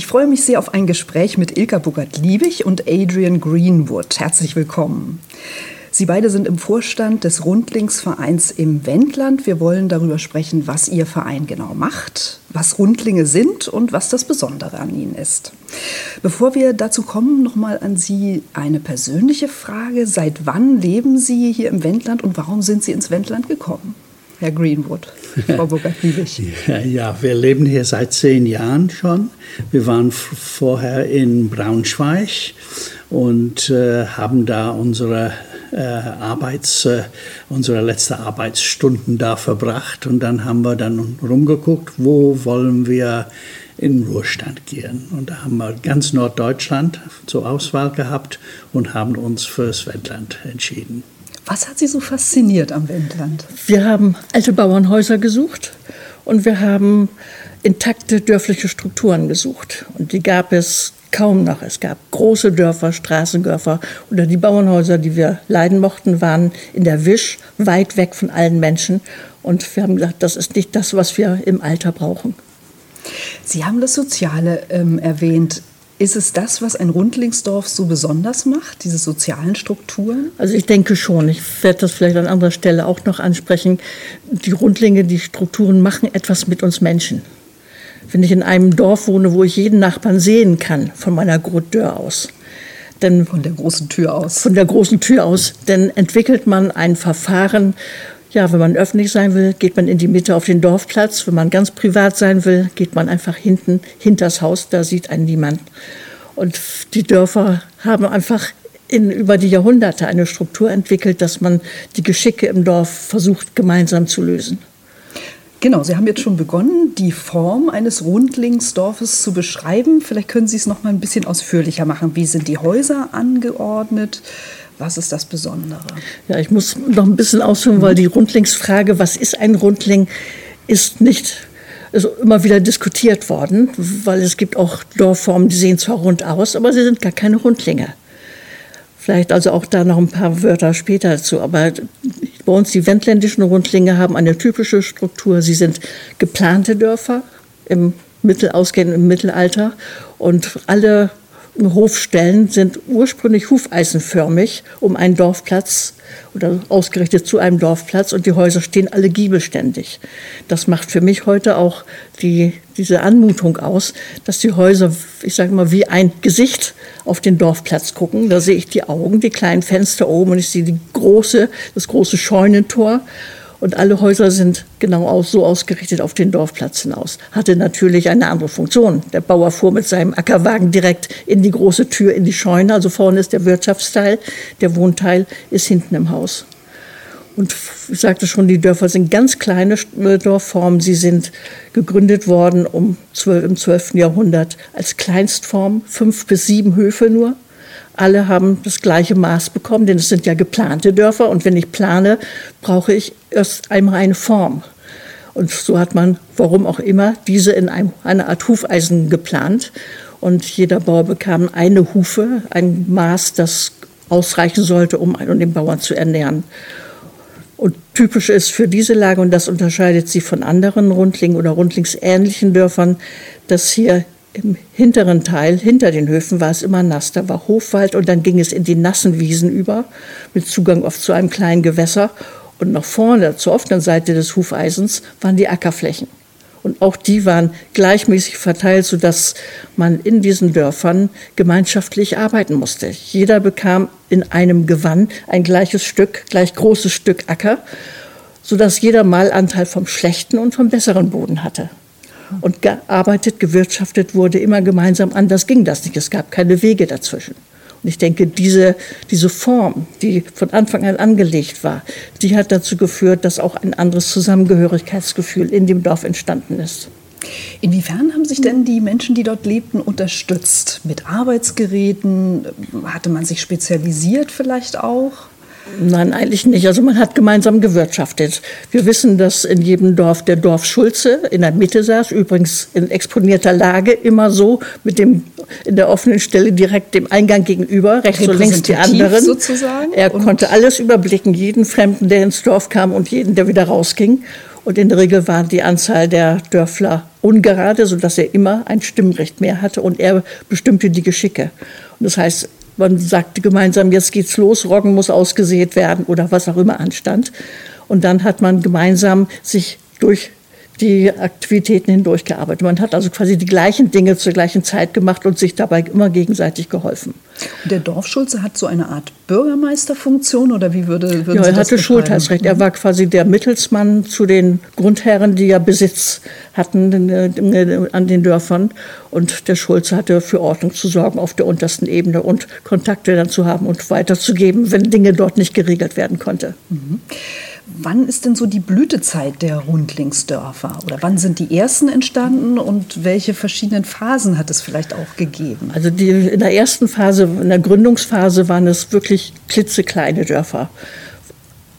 Ich freue mich sehr auf ein Gespräch mit Ilka Bugert-Liebig und Adrian Greenwood. Herzlich willkommen. Sie beide sind im Vorstand des Rundlingsvereins im Wendland. Wir wollen darüber sprechen, was Ihr Verein genau macht, was Rundlinge sind und was das Besondere an ihnen ist. Bevor wir dazu kommen, nochmal an Sie eine persönliche Frage. Seit wann leben Sie hier im Wendland und warum sind Sie ins Wendland gekommen? Herr Greenwood, Frau Burger-Liebig. ja, wir leben hier seit zehn Jahren schon. Wir waren vorher in Braunschweig und äh, haben da unsere äh, Arbeits, äh, unsere letzte Arbeitsstunden da verbracht und dann haben wir dann rumgeguckt, wo wollen wir in Ruhestand gehen. Und da haben wir ganz Norddeutschland zur Auswahl gehabt und haben uns fürs Wendland entschieden. Was hat Sie so fasziniert am Wendland? Wir haben alte Bauernhäuser gesucht und wir haben intakte dörfliche Strukturen gesucht. Und die gab es kaum noch. Es gab große Dörfer, Straßendörfer oder die Bauernhäuser, die wir leiden mochten, waren in der Wisch, weit weg von allen Menschen. Und wir haben gesagt, das ist nicht das, was wir im Alter brauchen. Sie haben das Soziale ähm, erwähnt. Ist es das, was ein Rundlingsdorf so besonders macht, diese sozialen Strukturen? Also ich denke schon. Ich werde das vielleicht an anderer Stelle auch noch ansprechen. Die Rundlinge, die Strukturen machen etwas mit uns Menschen. Wenn ich in einem Dorf wohne, wo ich jeden Nachbarn sehen kann, von meiner Tür aus, denn von der großen Tür aus. Von der großen Tür aus, dann entwickelt man ein Verfahren, ja, wenn man öffentlich sein will, geht man in die Mitte auf den Dorfplatz. Wenn man ganz privat sein will, geht man einfach hinten hinters Haus, da sieht einen niemand. Und die Dörfer haben einfach in, über die Jahrhunderte eine Struktur entwickelt, dass man die Geschicke im Dorf versucht gemeinsam zu lösen. Genau, Sie haben jetzt schon begonnen, die Form eines Rundlingsdorfes zu beschreiben. Vielleicht können Sie es noch mal ein bisschen ausführlicher machen. Wie sind die Häuser angeordnet? Was ist das Besondere? Ja, ich muss noch ein bisschen ausführen, weil die Rundlingsfrage, was ist ein Rundling, ist nicht also immer wieder diskutiert worden, weil es gibt auch Dorfformen, die sehen zwar rund aus, aber sie sind gar keine Rundlinge. Vielleicht also auch da noch ein paar Wörter später dazu. Aber bei uns die wendländischen Rundlinge haben eine typische Struktur. Sie sind geplante Dörfer im Mittel, ausgehend im Mittelalter und alle Hofstellen sind ursprünglich hufeisenförmig um einen Dorfplatz oder ausgerichtet zu einem Dorfplatz und die Häuser stehen alle giebelständig. Das macht für mich heute auch die, diese Anmutung aus, dass die Häuser, ich sage mal, wie ein Gesicht auf den Dorfplatz gucken. Da sehe ich die Augen, die kleinen Fenster oben und ich sehe die große, das große Scheunentor und alle Häuser sind genau aus, so ausgerichtet auf den Dorfplatz hinaus. Hatte natürlich eine andere Funktion. Der Bauer fuhr mit seinem Ackerwagen direkt in die große Tür, in die Scheune. Also vorne ist der Wirtschaftsteil, der Wohnteil ist hinten im Haus. Und ich sagte schon, die Dörfer sind ganz kleine äh, Dorfformen. Sie sind gegründet worden um 12, im 12. Jahrhundert als Kleinstform, fünf bis sieben Höfe nur alle haben das gleiche Maß bekommen, denn es sind ja geplante Dörfer und wenn ich plane, brauche ich erst einmal eine Form. Und so hat man, warum auch immer, diese in einem, einer Art Hufeisen geplant. Und jeder Bauer bekam eine Hufe, ein Maß, das ausreichen sollte, um den Bauern zu ernähren. Und typisch ist für diese Lage, und das unterscheidet sie von anderen Rundlingen oder Rundlingsähnlichen Dörfern, dass hier im hinteren Teil, hinter den Höfen, war es immer nass. Da war Hofwald und dann ging es in die nassen Wiesen über, mit Zugang oft zu einem kleinen Gewässer. Und nach vorne, zur offenen Seite des Hufeisens, waren die Ackerflächen. Und auch die waren gleichmäßig verteilt, sodass man in diesen Dörfern gemeinschaftlich arbeiten musste. Jeder bekam in einem Gewann ein gleiches Stück, gleich großes Stück Acker, sodass jeder mal Anteil vom schlechten und vom besseren Boden hatte und gearbeitet, gewirtschaftet wurde immer gemeinsam. Anders ging das nicht. Es gab keine Wege dazwischen. Und ich denke, diese, diese Form, die von Anfang an angelegt war, die hat dazu geführt, dass auch ein anderes Zusammengehörigkeitsgefühl in dem Dorf entstanden ist. Inwiefern haben sich denn die Menschen, die dort lebten, unterstützt? Mit Arbeitsgeräten? Hatte man sich spezialisiert vielleicht auch? Nein, eigentlich nicht. Also man hat gemeinsam gewirtschaftet. Wir wissen, dass in jedem Dorf der Dorf Schulze in der Mitte saß, übrigens in exponierter Lage, immer so mit dem in der offenen Stelle direkt dem Eingang gegenüber, rechts und links die anderen. Sozusagen. Er und konnte alles überblicken, jeden Fremden, der ins Dorf kam und jeden, der wieder rausging. Und in der Regel war die Anzahl der Dörfler ungerade, sodass er immer ein Stimmrecht mehr hatte und er bestimmte die Geschicke. Und das heißt, man sagte gemeinsam, jetzt geht's los, Roggen muss ausgesät werden oder was auch immer anstand. Und dann hat man gemeinsam sich durch die Aktivitäten hindurchgearbeitet. Man hat also quasi die gleichen Dinge zur gleichen Zeit gemacht und sich dabei immer gegenseitig geholfen. Und der Dorfschulze hat so eine Art Bürgermeisterfunktion oder wie würde, würden ja, er hatte Schultheißrecht. Er war quasi der Mittelsmann zu den Grundherren, die ja Besitz hatten äh, an den Dörfern. Und der Schulze hatte für Ordnung zu sorgen auf der untersten Ebene und Kontakte dann zu haben und weiterzugeben, wenn Dinge dort nicht geregelt werden konnte. Mhm. Wann ist denn so die Blütezeit der Rundlingsdörfer? Oder wann sind die ersten entstanden und welche verschiedenen Phasen hat es vielleicht auch gegeben? Also die, in der ersten Phase, in der Gründungsphase waren es wirklich klitzekleine Dörfer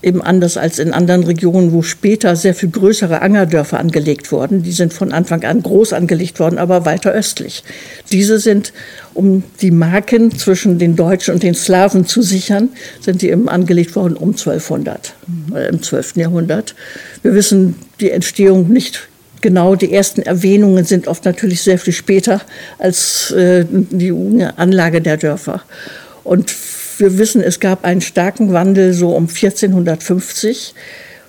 eben anders als in anderen Regionen, wo später sehr viel größere Angerdörfer angelegt wurden. Die sind von Anfang an groß angelegt worden, aber weiter östlich. Diese sind, um die Marken zwischen den Deutschen und den Slawen zu sichern, sind die eben angelegt worden um 1200, äh, im 12. Jahrhundert. Wir wissen die Entstehung nicht genau. Die ersten Erwähnungen sind oft natürlich sehr viel später als äh, die Anlage der Dörfer. Und wir wissen, es gab einen starken Wandel so um 1450.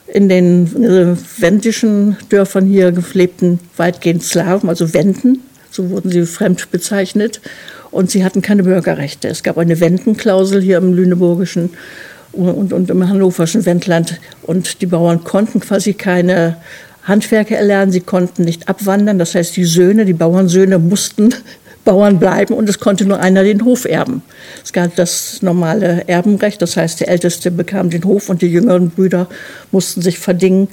In den äh, wendischen Dörfern hier lebten weitgehend Slawen, also Wenden, so wurden sie fremd bezeichnet. Und sie hatten keine Bürgerrechte. Es gab eine Wendenklausel hier im Lüneburgischen und, und im hannoverschen Wendland. Und die Bauern konnten quasi keine Handwerke erlernen, sie konnten nicht abwandern. Das heißt, die Söhne, die Bauernsöhne mussten Bauern bleiben und es konnte nur einer den Hof erben. Es galt das normale Erbenrecht, das heißt, der Älteste bekam den Hof und die jüngeren Brüder mussten sich verdingen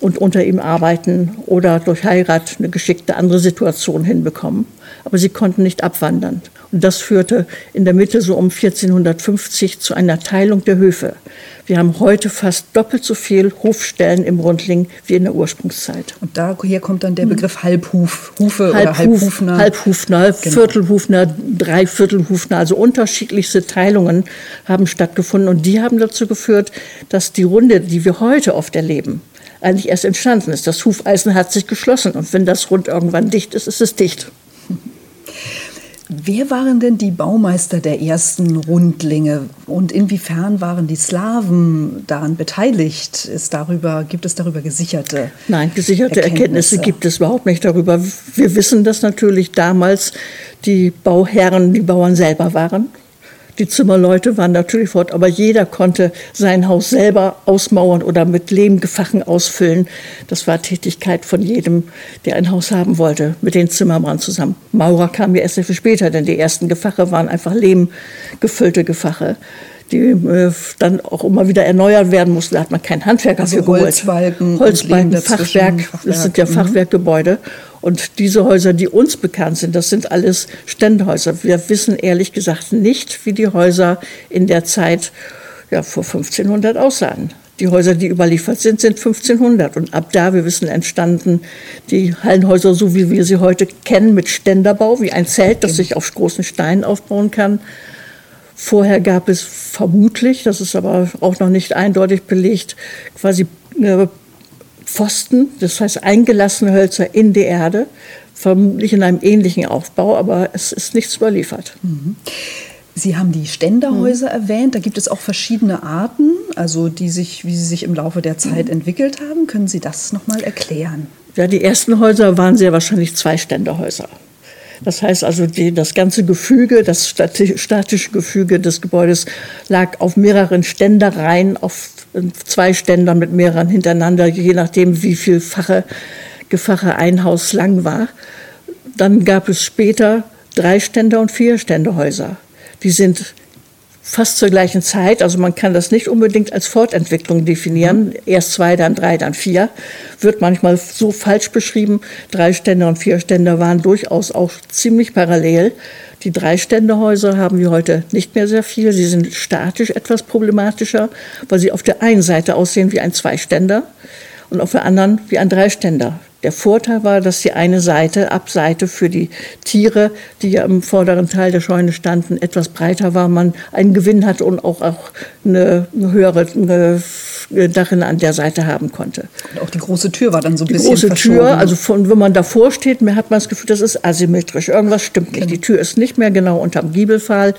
und unter ihm arbeiten oder durch Heirat eine geschickte andere Situation hinbekommen. Aber sie konnten nicht abwandern. Das führte in der Mitte so um 1450 zu einer Teilung der Höfe. Wir haben heute fast doppelt so viel Hofstellen im Rundling wie in der Ursprungszeit. Und daher kommt dann der hm. Begriff Halbhuf, Hufe Halbhuf, oder Halbhufner. Halbhufner, genau. Viertelhufner, Dreiviertelhufner, also unterschiedlichste Teilungen haben stattgefunden. Und die haben dazu geführt, dass die Runde, die wir heute oft erleben, eigentlich erst entstanden ist. Das Hufeisen hat sich geschlossen und wenn das Rund irgendwann dicht ist, ist es dicht. Wer waren denn die Baumeister der ersten Rundlinge und inwiefern waren die Slawen daran beteiligt? Ist darüber, gibt es darüber gesicherte Nein, gesicherte Erkenntnisse? Erkenntnisse gibt es überhaupt nicht darüber. Wir wissen, dass natürlich damals die Bauherren die Bauern selber waren. Die Zimmerleute waren natürlich fort, aber jeder konnte sein Haus selber ausmauern oder mit Lehmgefachen ausfüllen. Das war Tätigkeit von jedem, der ein Haus haben wollte, mit den Zimmermann zusammen. Maurer kam ja erst sehr viel später, denn die ersten Gefache waren einfach lehmgefüllte Gefache die äh, dann auch immer wieder erneuert werden mussten. Da hat man keinen Handwerker also für geholt. Holzbalken, Holzbalken Fachwerk, Fachwerk, das sind ja mhm. Und diese Häuser, die uns bekannt sind, das sind alles Ständehäuser. Wir wissen ehrlich gesagt nicht, wie die Häuser in der Zeit ja, vor 1500 aussahen. Die Häuser, die überliefert sind, sind 1500. Und ab da, wir wissen, entstanden die Hallenhäuser, so wie wir sie heute kennen, mit Ständerbau, wie ein Zelt, das sich auf großen Steinen aufbauen kann. Vorher gab es vermutlich, das ist aber auch noch nicht eindeutig belegt, quasi äh, Pfosten, das heißt eingelassene Hölzer in die Erde, vermutlich in einem ähnlichen Aufbau, aber es ist nichts überliefert. Mhm. Sie haben die Ständerhäuser mhm. erwähnt. Da gibt es auch verschiedene Arten, also die sich, wie sie sich im Laufe der Zeit mhm. entwickelt haben. Können Sie das noch mal erklären? Ja, die ersten Häuser waren sehr wahrscheinlich zwei Ständerhäuser. Das heißt also, die, das ganze Gefüge, das statische Gefüge des Gebäudes lag auf mehreren Ständereien, auf zwei Ständern mit mehreren hintereinander, je nachdem, wie viel Fache, Gefache ein Haus lang war. Dann gab es später drei Ständer und vier Ständehäuser. Die sind fast zur gleichen Zeit, also man kann das nicht unbedingt als Fortentwicklung definieren, mhm. erst zwei, dann drei, dann vier, wird manchmal so falsch beschrieben. Drei Ständer und vier Ständer waren durchaus auch ziemlich parallel. Die Dreiständehäuser haben wir heute nicht mehr sehr viel. Sie sind statisch etwas problematischer, weil sie auf der einen Seite aussehen wie ein Zweiständer und auf der anderen wie ein Dreiständer. Der Vorteil war, dass die eine Seite, Abseite für die Tiere, die ja im vorderen Teil der Scheune standen, etwas breiter war, man einen Gewinn hatte und auch, auch eine, höhere eine Dachrinne an der Seite haben konnte. Und auch die große Tür war dann so ein die bisschen große Tür, also von, wenn man davor steht, mir hat man das Gefühl, das ist asymmetrisch. Irgendwas stimmt nicht. Genau. Die Tür ist nicht mehr genau unterm Giebelpfahl.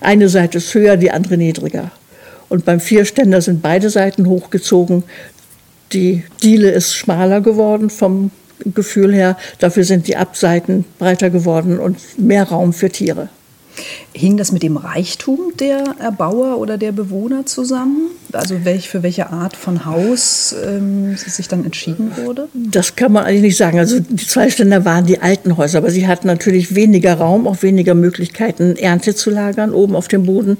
Eine Seite ist höher, die andere niedriger. Und beim Vierständer sind beide Seiten hochgezogen. Die Diele ist schmaler geworden vom Gefühl her. Dafür sind die Abseiten breiter geworden und mehr Raum für Tiere. Hing das mit dem Reichtum der Erbauer oder der Bewohner zusammen? Also welch, für welche Art von Haus ähm, sich dann entschieden wurde? Das kann man eigentlich nicht sagen. Also die Zweiständer waren die alten Häuser, aber sie hatten natürlich weniger Raum, auch weniger Möglichkeiten, Ernte zu lagern oben auf dem Boden.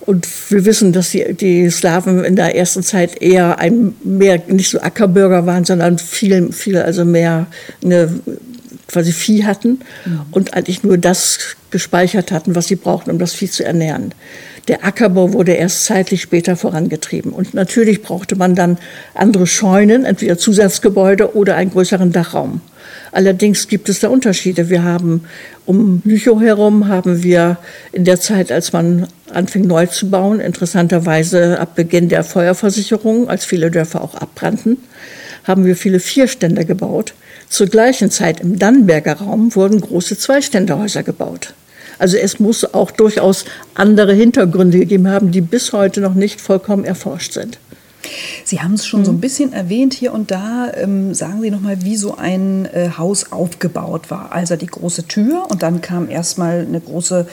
Und wir wissen, dass die, die Slawen in der ersten Zeit eher ein mehr nicht so Ackerbürger waren, sondern viel, viel also mehr eine, quasi Vieh hatten mhm. und eigentlich nur das gespeichert hatten, was sie brauchten, um das Vieh zu ernähren. Der Ackerbau wurde erst zeitlich später vorangetrieben. Und natürlich brauchte man dann andere Scheunen, entweder Zusatzgebäude oder einen größeren Dachraum. Allerdings gibt es da Unterschiede. Wir haben um Lüchow herum haben wir in der Zeit, als man anfing neu zu bauen, interessanterweise ab Beginn der Feuerversicherung, als viele Dörfer auch abbrannten, haben wir viele Vierständer gebaut. Zur gleichen Zeit im Dannenberger Raum wurden große Zweiständerhäuser gebaut. Also es muss auch durchaus andere Hintergründe gegeben haben, die bis heute noch nicht vollkommen erforscht sind. Sie haben es schon mhm. so ein bisschen erwähnt hier und da. Ähm, sagen Sie noch mal, wie so ein äh, Haus aufgebaut war. Also die große Tür und dann kam erstmal eine große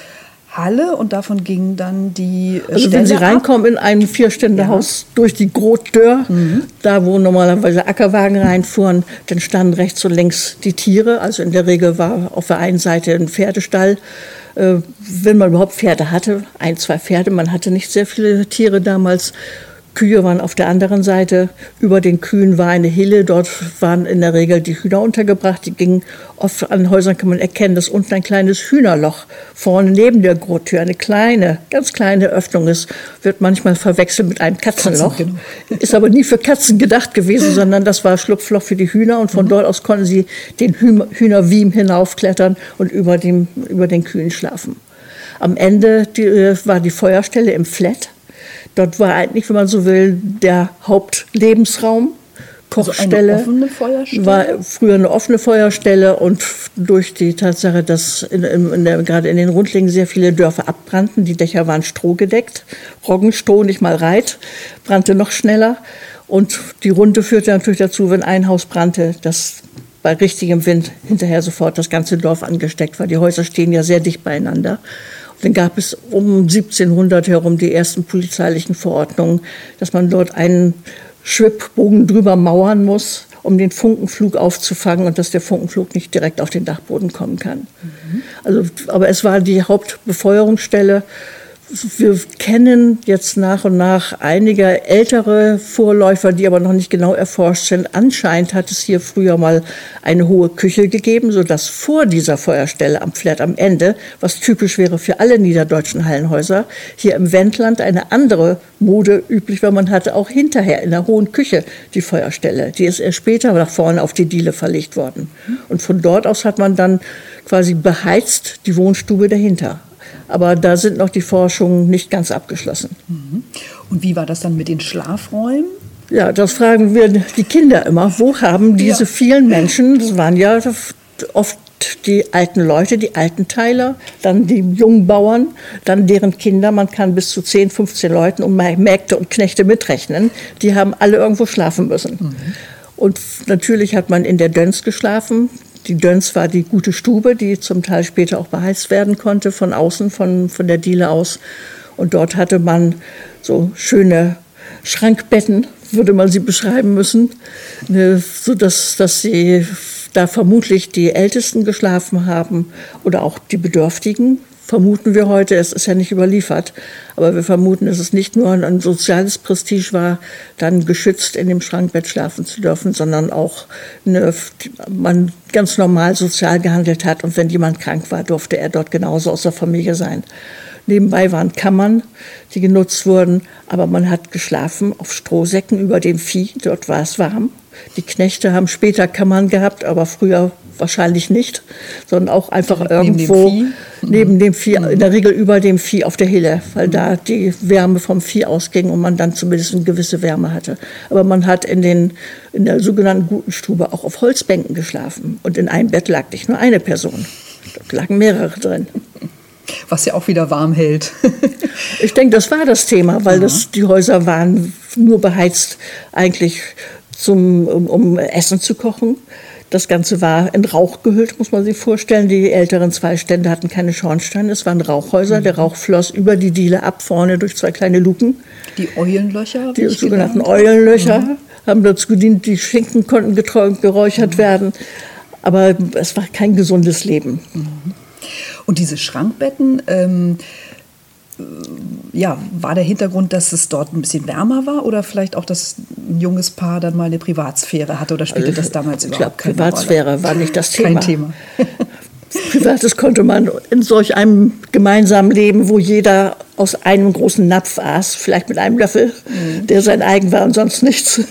Halle und davon ging dann die äh, Also wenn Sie reinkommen ab. in ein Vierständerhaus ja. durch die Grottür, mhm. da wo normalerweise Ackerwagen reinfuhren, dann standen rechts und links die Tiere. Also in der Regel war auf der einen Seite ein Pferdestall, äh, wenn man überhaupt Pferde hatte, ein, zwei Pferde. Man hatte nicht sehr viele Tiere damals. Kühe waren auf der anderen Seite. Über den Kühen war eine Hille. Dort waren in der Regel die Hühner untergebracht. Die gingen oft an Häusern kann man erkennen, dass unten ein kleines Hühnerloch vorne neben der Grottür eine kleine, ganz kleine Öffnung ist. Wird manchmal verwechselt mit einem Katzenloch. Katzen, genau. Ist aber nie für Katzen gedacht gewesen, sondern das war Schlupfloch für die Hühner. Und von mhm. dort aus konnten sie den Hühnerwiem hinaufklettern und über, dem, über den Kühen schlafen. Am Ende die, äh, war die Feuerstelle im Flat Dort war eigentlich, wenn man so will, der Hauptlebensraum. Kochstelle. Also eine offene Feuerstelle? War früher eine offene Feuerstelle und durch die Tatsache, dass in, in der, gerade in den Rundlingen sehr viele Dörfer abbrannten, die Dächer waren strohgedeckt, Roggenstroh, nicht mal Reit, brannte noch schneller. Und die Runde führte natürlich dazu, wenn ein Haus brannte, dass bei richtigem Wind hinterher sofort das ganze Dorf angesteckt war. Die Häuser stehen ja sehr dicht beieinander. Dann gab es um 1700 herum die ersten polizeilichen Verordnungen, dass man dort einen Schwibbogen drüber mauern muss, um den Funkenflug aufzufangen und dass der Funkenflug nicht direkt auf den Dachboden kommen kann. Mhm. Also, aber es war die Hauptbefeuerungsstelle wir kennen jetzt nach und nach einige ältere Vorläufer, die aber noch nicht genau erforscht sind. Anscheinend hat es hier früher mal eine hohe Küche gegeben, sodass vor dieser Feuerstelle am Pferd am Ende, was typisch wäre für alle niederdeutschen Hallenhäuser, hier im Wendland eine andere Mode üblich war. Man hatte auch hinterher in der hohen Küche die Feuerstelle. Die ist erst später nach vorne auf die Diele verlegt worden. Und von dort aus hat man dann quasi beheizt die Wohnstube dahinter. Aber da sind noch die Forschungen nicht ganz abgeschlossen. Mhm. Und wie war das dann mit den Schlafräumen? Ja, das fragen wir die Kinder immer. Wo haben diese ja. vielen Menschen, das waren ja oft die alten Leute, die alten Teiler, dann die jungen Bauern, dann deren Kinder, man kann bis zu 10, 15 Leuten und Mägde und Knechte mitrechnen, die haben alle irgendwo schlafen müssen. Mhm. Und natürlich hat man in der Döns geschlafen, die Döns war die gute Stube, die zum Teil später auch beheizt werden konnte von außen, von, von der Diele aus. Und dort hatte man so schöne Schrankbetten, würde man sie beschreiben müssen, ne, so dass, dass sie da vermutlich die Ältesten geschlafen haben oder auch die Bedürftigen, vermuten wir heute, es ist ja nicht überliefert, aber wir vermuten, dass es nicht nur ein soziales Prestige war, dann geschützt in dem Schrankbett schlafen zu dürfen, sondern auch eine, man ganz normal sozial gehandelt hat und wenn jemand krank war, durfte er dort genauso aus der Familie sein. Nebenbei waren Kammern, die genutzt wurden, aber man hat geschlafen auf Strohsäcken über dem Vieh, dort war es warm. Die Knechte haben später Kammern gehabt, aber früher wahrscheinlich nicht, sondern auch einfach Direkt irgendwo neben dem, neben dem Vieh, in der Regel über dem Vieh auf der Hille, weil mhm. da die Wärme vom Vieh ausging und man dann zumindest eine gewisse Wärme hatte. Aber man hat in, den, in der sogenannten guten Stube auch auf Holzbänken geschlafen und in einem Bett lag nicht nur eine Person, dort lagen mehrere drin. Was ja auch wieder warm hält. ich denke, das war das Thema, weil das, die Häuser waren nur beheizt eigentlich zum, um, um Essen zu kochen. Das Ganze war in Rauch gehüllt, muss man sich vorstellen. Die älteren zwei Stände hatten keine Schornsteine, es waren Rauchhäuser. Der Rauch floss über die Diele ab, vorne durch zwei kleine Luken. Die Eulenlöcher? Die sogenannten gelernt. Eulenlöcher mhm. haben dazu gedient, die Schinken konnten geräuchert mhm. werden. Aber es war kein gesundes Leben. Mhm. Und diese Schrankbetten, ähm, ja, war der Hintergrund, dass es dort ein bisschen wärmer war oder vielleicht auch, dass ein junges Paar dann mal eine Privatsphäre hatte oder spielte also, das damals überhaupt glaub, keine Privatsphäre Rolle? war nicht das Thema. Kein Thema. Privates konnte man in solch einem gemeinsamen Leben, wo jeder aus einem großen Napf aß, vielleicht mit einem Löffel, mhm. der sein eigen war und sonst nichts,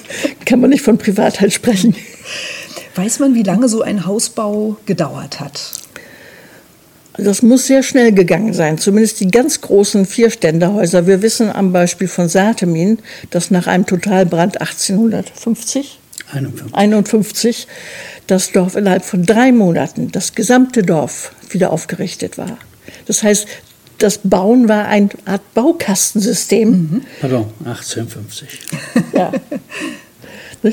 kann man nicht von Privatheit sprechen. Weiß man, wie lange so ein Hausbau gedauert hat? Das muss sehr schnell gegangen sein, zumindest die ganz großen Vierständerhäuser. Wir wissen am Beispiel von Satemin, dass nach einem Totalbrand 1850 51. 51 das Dorf innerhalb von drei Monaten, das gesamte Dorf, wieder aufgerichtet war. Das heißt, das Bauen war eine Art Baukastensystem. Mhm. Pardon, 1850. ja.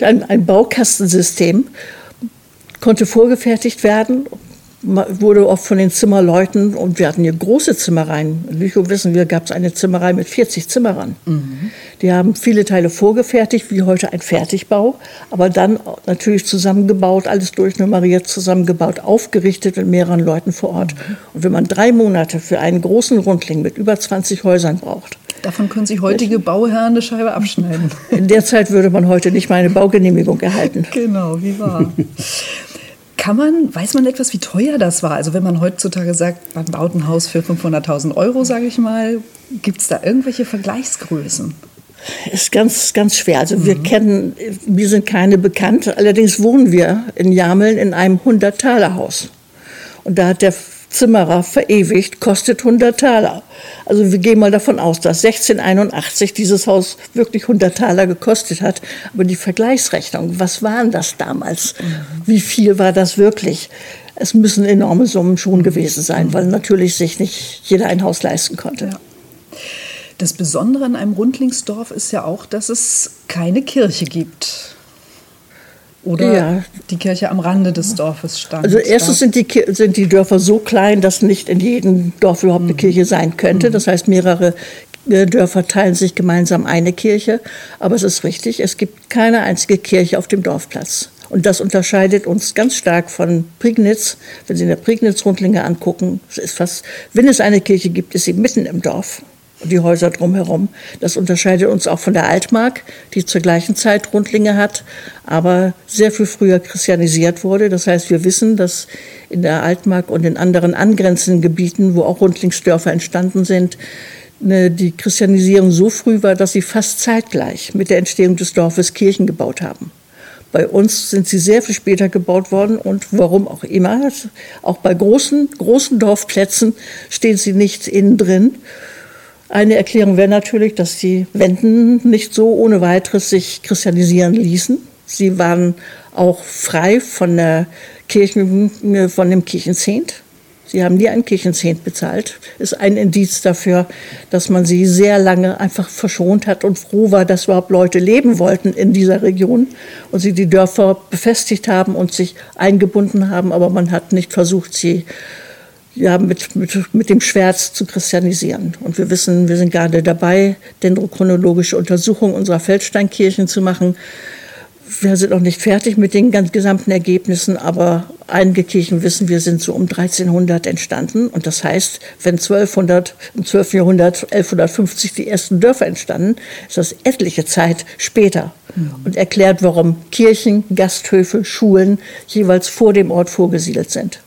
Ein, ein Baukastensystem konnte vorgefertigt werden wurde oft von den Zimmerleuten, und wir hatten hier große Zimmereien. In Lüchow wissen wir, gab es eine Zimmerei mit 40 Zimmerern. Mhm. Die haben viele Teile vorgefertigt, wie heute ein Fertigbau, aber dann natürlich zusammengebaut, alles durchnummeriert, zusammengebaut, aufgerichtet mit mehreren Leuten vor Ort. Mhm. Und wenn man drei Monate für einen großen Rundling mit über 20 Häusern braucht, Davon können sich heutige Bauherren eine Scheibe abschneiden. In der Zeit würde man heute nicht mal eine Baugenehmigung erhalten. Genau, wie wahr. Kann man, weiß man etwas, wie teuer das war? Also wenn man heutzutage sagt, man baut ein Haus für 500.000 Euro, sage ich mal, gibt es da irgendwelche Vergleichsgrößen? Ist ganz, ganz schwer. Also mhm. wir kennen, wir sind keine bekannt. Allerdings wohnen wir in Jameln in einem 100-Taler-Haus. Und da hat der Zimmerer verewigt, kostet 100 Taler. Also wir gehen mal davon aus, dass 1681 dieses Haus wirklich 100 Taler gekostet hat. Aber die Vergleichsrechnung, was waren das damals? Wie viel war das wirklich? Es müssen enorme Summen schon gewesen sein, weil natürlich sich nicht jeder ein Haus leisten konnte. Ja. Das Besondere an einem Rundlingsdorf ist ja auch, dass es keine Kirche gibt oder ja. die Kirche am Rande des Dorfes stand. Also erstens sind die, sind die Dörfer so klein, dass nicht in jedem Dorf überhaupt eine mhm. Kirche sein könnte. Das heißt, mehrere äh, Dörfer teilen sich gemeinsam eine Kirche. Aber es ist richtig, es gibt keine einzige Kirche auf dem Dorfplatz. Und das unterscheidet uns ganz stark von Prignitz. Wenn Sie eine Prignitz-Rundlinge angucken, ist fast, wenn es eine Kirche gibt, ist sie mitten im Dorf die Häuser drumherum. Das unterscheidet uns auch von der Altmark, die zur gleichen Zeit Rundlinge hat, aber sehr viel früher christianisiert wurde. Das heißt, wir wissen, dass in der Altmark und in anderen angrenzenden Gebieten, wo auch Rundlingsdörfer entstanden sind, ne, die Christianisierung so früh war, dass sie fast zeitgleich mit der Entstehung des Dorfes Kirchen gebaut haben. Bei uns sind sie sehr viel später gebaut worden und warum auch immer, auch bei großen, großen Dorfplätzen stehen sie nicht innen drin. Eine Erklärung wäre natürlich, dass die Wenden nicht so ohne weiteres sich christianisieren ließen. Sie waren auch frei von der Kirchen, von dem Kirchenzehnt. Sie haben nie einen Kirchenzehnt bezahlt. Ist ein Indiz dafür, dass man sie sehr lange einfach verschont hat und froh war, dass überhaupt Leute leben wollten in dieser Region und sie die Dörfer befestigt haben und sich eingebunden haben. Aber man hat nicht versucht, sie ja, mit, mit, mit dem Schwert zu christianisieren. Und wir wissen, wir sind gerade dabei, dendrochronologische Untersuchungen unserer Feldsteinkirchen zu machen. wir sind noch nicht fertig mit den ganz gesamten Ergebnissen, aber einige Kirchen wissen wir, sind so um 1300 entstanden. Und das heißt, wenn 1200, im 12. Jahrhundert, 1150 die ersten Dörfer entstanden, ist das etliche Zeit später. Mhm. Und erklärt, warum Kirchen, Gasthöfe, Schulen jeweils vor dem Ort vorgesiedelt sind.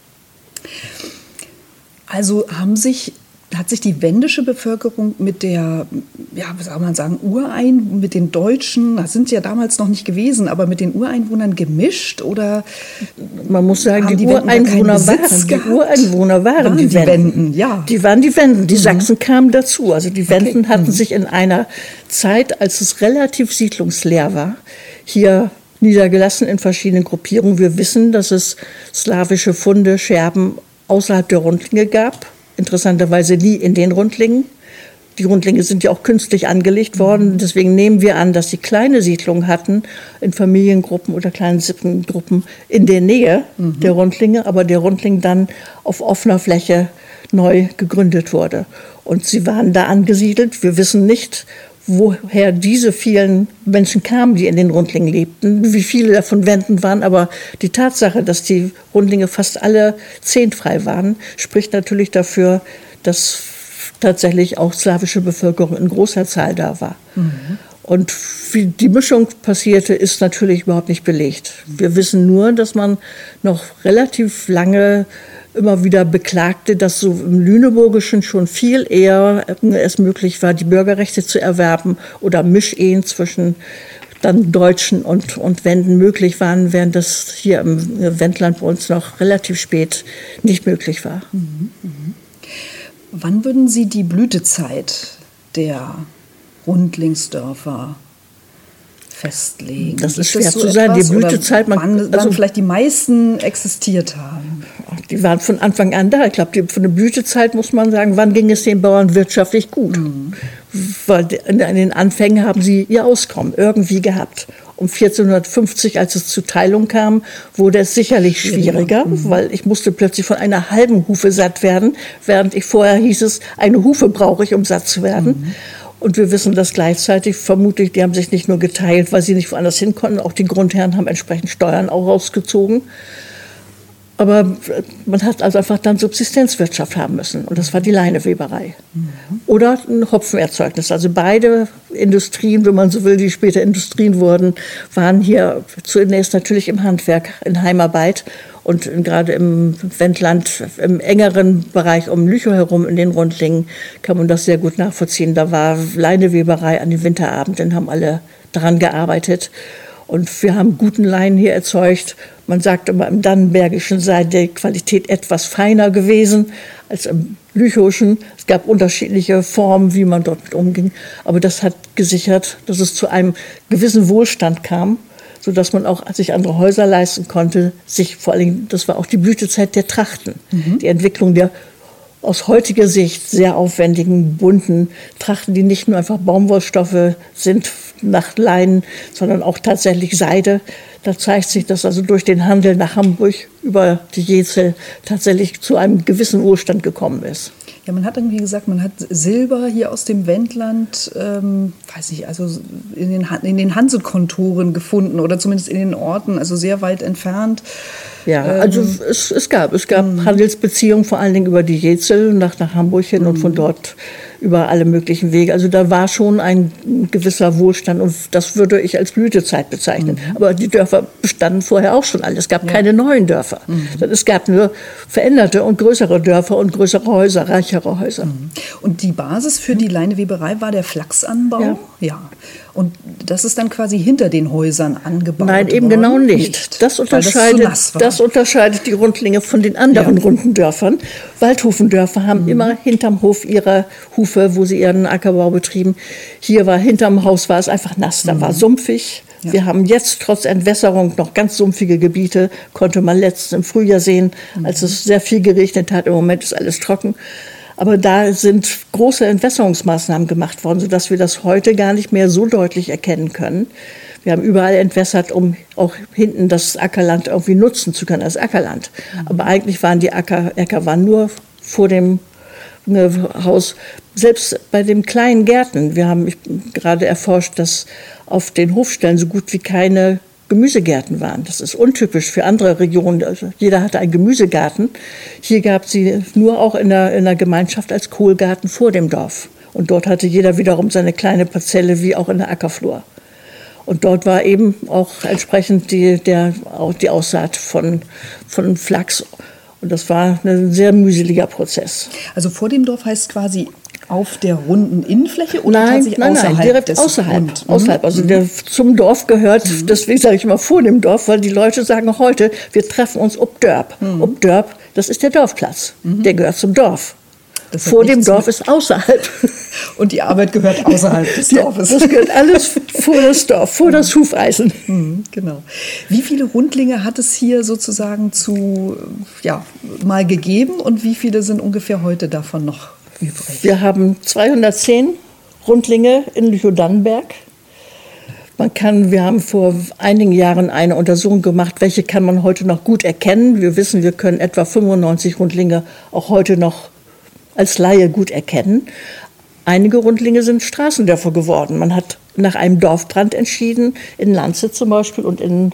Also haben sich hat sich die wendische Bevölkerung mit der, ja, was soll man sagen, Urein, mit den Deutschen, das sind ja damals noch nicht gewesen, aber mit den Ureinwohnern gemischt oder? Man muss sagen, die, die, Ureinwohner waren, die Ureinwohner waren, waren die, die Wenden. Wenden. ja. Die waren die Wenden. Die mhm. Sachsen kamen dazu. Also die Wenden okay. hatten mhm. sich in einer Zeit, als es relativ siedlungsleer war, hier niedergelassen in verschiedenen Gruppierungen. Wir wissen, dass es slawische Funde, Scherben außerhalb der Rundlinge gab interessanterweise nie in den Rundlingen. Die Rundlinge sind ja auch künstlich angelegt worden. Deswegen nehmen wir an, dass sie kleine Siedlungen hatten in Familiengruppen oder kleinen Sippengruppen in der Nähe mhm. der Rundlinge, aber der Rundling dann auf offener Fläche neu gegründet wurde. Und sie waren da angesiedelt. Wir wissen nicht, woher diese vielen Menschen kamen, die in den Rundlingen lebten, wie viele davon Wenden waren. Aber die Tatsache, dass die Rundlinge fast alle zehntfrei waren, spricht natürlich dafür, dass tatsächlich auch slawische Bevölkerung in großer Zahl da war. Mhm. Und wie die Mischung passierte, ist natürlich überhaupt nicht belegt. Wir wissen nur, dass man noch relativ lange immer wieder beklagte, dass so im Lüneburgischen schon viel eher es möglich war, die Bürgerrechte zu erwerben oder Mischehen zwischen dann Deutschen und, und Wenden möglich waren, während das hier im Wendland bei uns noch relativ spät nicht möglich war. Mhm, mhm. Wann würden Sie die Blütezeit der Rundlingsdörfer festlegen? Das ist schwer das so zu sagen. Die Blütezeit, man, wann, also, wann vielleicht die meisten existiert haben. Die waren von Anfang an da. Ich glaube, von der Blütezeit muss man sagen, wann ging es den Bauern wirtschaftlich gut? Mhm. Weil in den Anfängen haben sie ihr Auskommen irgendwie gehabt. Um 1450, als es zur Teilung kam, wurde es sicherlich schwieriger, mhm. weil ich musste plötzlich von einer halben Hufe satt werden, während ich vorher hieß es, eine Hufe brauche ich, um satt zu werden. Mhm. Und wir wissen das gleichzeitig, vermutlich, die haben sich nicht nur geteilt, weil sie nicht woanders hin konnten, auch die Grundherren haben entsprechend Steuern auch rausgezogen. Aber man hat also einfach dann Subsistenzwirtschaft haben müssen. Und das war die Leineweberei. Mhm. Oder ein Hopfenerzeugnis. Also beide Industrien, wenn man so will, die später Industrien wurden, waren hier zunächst natürlich im Handwerk, in Heimarbeit. Und gerade im Wendland, im engeren Bereich um Lüchow herum, in den Rundlingen, kann man das sehr gut nachvollziehen. Da war Leineweberei an den Winterabenden, haben alle daran gearbeitet. Und wir haben guten Leinen hier erzeugt. Man sagt immer, im Dannenbergischen sei die Qualität etwas feiner gewesen als im Lüchowschen. Es gab unterschiedliche Formen, wie man dort mit umging. Aber das hat gesichert, dass es zu einem gewissen Wohlstand kam, sodass man auch sich andere Häuser leisten konnte. Sich vor allem, das war auch die Blütezeit der Trachten, mhm. die Entwicklung der aus heutiger Sicht sehr aufwendigen, bunten Trachten, die nicht nur einfach Baumwollstoffe sind nach Leinen, sondern auch tatsächlich Seide. Da zeigt sich, dass also durch den Handel nach Hamburg über die Jezel tatsächlich zu einem gewissen Wohlstand gekommen ist. Ja, man hat irgendwie gesagt, man hat Silber hier aus dem Wendland, ähm, weiß ich, also in den, in den Hansekontoren gefunden oder zumindest in den Orten, also sehr weit entfernt. Ja, also ähm, es, es gab, es gab mhm. Handelsbeziehungen vor allen Dingen über die Jezel nach, nach Hamburg hin und von mhm. dort über alle möglichen Wege. Also da war schon ein gewisser Wohlstand und das würde ich als Blütezeit bezeichnen. Mhm. Aber die Dörfer bestanden vorher auch schon alle. Es gab ja. keine neuen Dörfer. Mhm. Es gab nur veränderte und größere Dörfer und größere Häuser, reichere Häuser. Mhm. Und die Basis für die Leineweberei war der Flachsanbau? Ja. ja. Und das ist dann quasi hinter den Häusern angebaut Nein, eben worden? genau nicht. nicht das, unterscheidet, das, das, unterscheidet die Rundlinge von den anderen ja. runden Dörfern. Waldhufendörfer haben mhm. immer hinterm Hof ihre Hufe, wo sie ihren Ackerbau betrieben. Hier war hinterm Haus war es einfach nass, da mhm. war sumpfig. Ja. Wir haben jetzt trotz Entwässerung noch ganz sumpfige Gebiete, konnte man letztens im Frühjahr sehen, als mhm. es sehr viel geregnet hat. Im Moment ist alles trocken. Aber da sind große Entwässerungsmaßnahmen gemacht worden, sodass wir das heute gar nicht mehr so deutlich erkennen können. Wir haben überall entwässert, um auch hinten das Ackerland irgendwie nutzen zu können als Ackerland. Aber eigentlich waren die Acker, Äcker waren nur vor dem ne, Haus. Selbst bei den kleinen Gärten, wir haben gerade erforscht, dass auf den Hofstellen so gut wie keine Gemüsegärten waren. Das ist untypisch für andere Regionen. Also jeder hatte einen Gemüsegarten. Hier gab sie nur auch in der, in der Gemeinschaft als Kohlgarten vor dem Dorf. Und dort hatte jeder wiederum seine kleine Parzelle, wie auch in der Ackerflur. Und dort war eben auch entsprechend die, der, die Aussaat von, von Flachs. Und das war ein sehr mühseliger Prozess. Also vor dem Dorf heißt quasi auf der runden Innenfläche oder nein, tatsächlich nein, außerhalb nein, direkt außerhalb. Rund? außerhalb. Also Mhm. der zum Dorf gehört, deswegen sage ich immer vor dem Dorf, weil die Leute sagen heute, wir treffen uns ob Dörp. Mhm. Ob Dörp, das ist der Dorfplatz. Der gehört zum Dorf. Das vor dem Dorf ist außerhalb. Und die Arbeit gehört außerhalb des Dorfes. Das gehört alles vor das Dorf, vor das Hufeisen. Mhm, Genau. Wie viele Rundlinge hat es hier sozusagen zu, ja, mal gegeben und wie viele sind ungefähr heute davon noch übrig? Wir haben 210 Rundlinge in Lüchow-Dannenberg. Man kann, wir haben vor einigen Jahren eine Untersuchung gemacht, welche kann man heute noch gut erkennen. Wir wissen, wir können etwa 95 Rundlinge auch heute noch als Laie gut erkennen. Einige Rundlinge sind Straßendörfer geworden. Man hat nach einem Dorfbrand entschieden, in Lanze zum Beispiel und in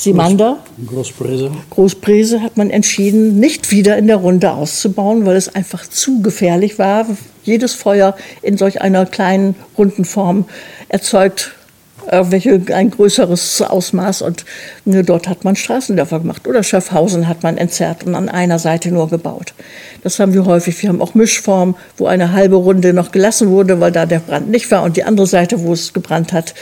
Simander. Großbräse. Großbrese hat man entschieden, nicht wieder in der Runde auszubauen, weil es einfach zu gefährlich war. Jedes Feuer in solch einer kleinen runden Form erzeugt welche ein größeres Ausmaß und nur dort hat man Straßendörfer gemacht oder Schaffhausen hat man entzerrt und an einer Seite nur gebaut. Das haben wir häufig. Wir haben auch Mischformen, wo eine halbe Runde noch gelassen wurde, weil da der Brand nicht war und die andere Seite, wo es gebrannt hat,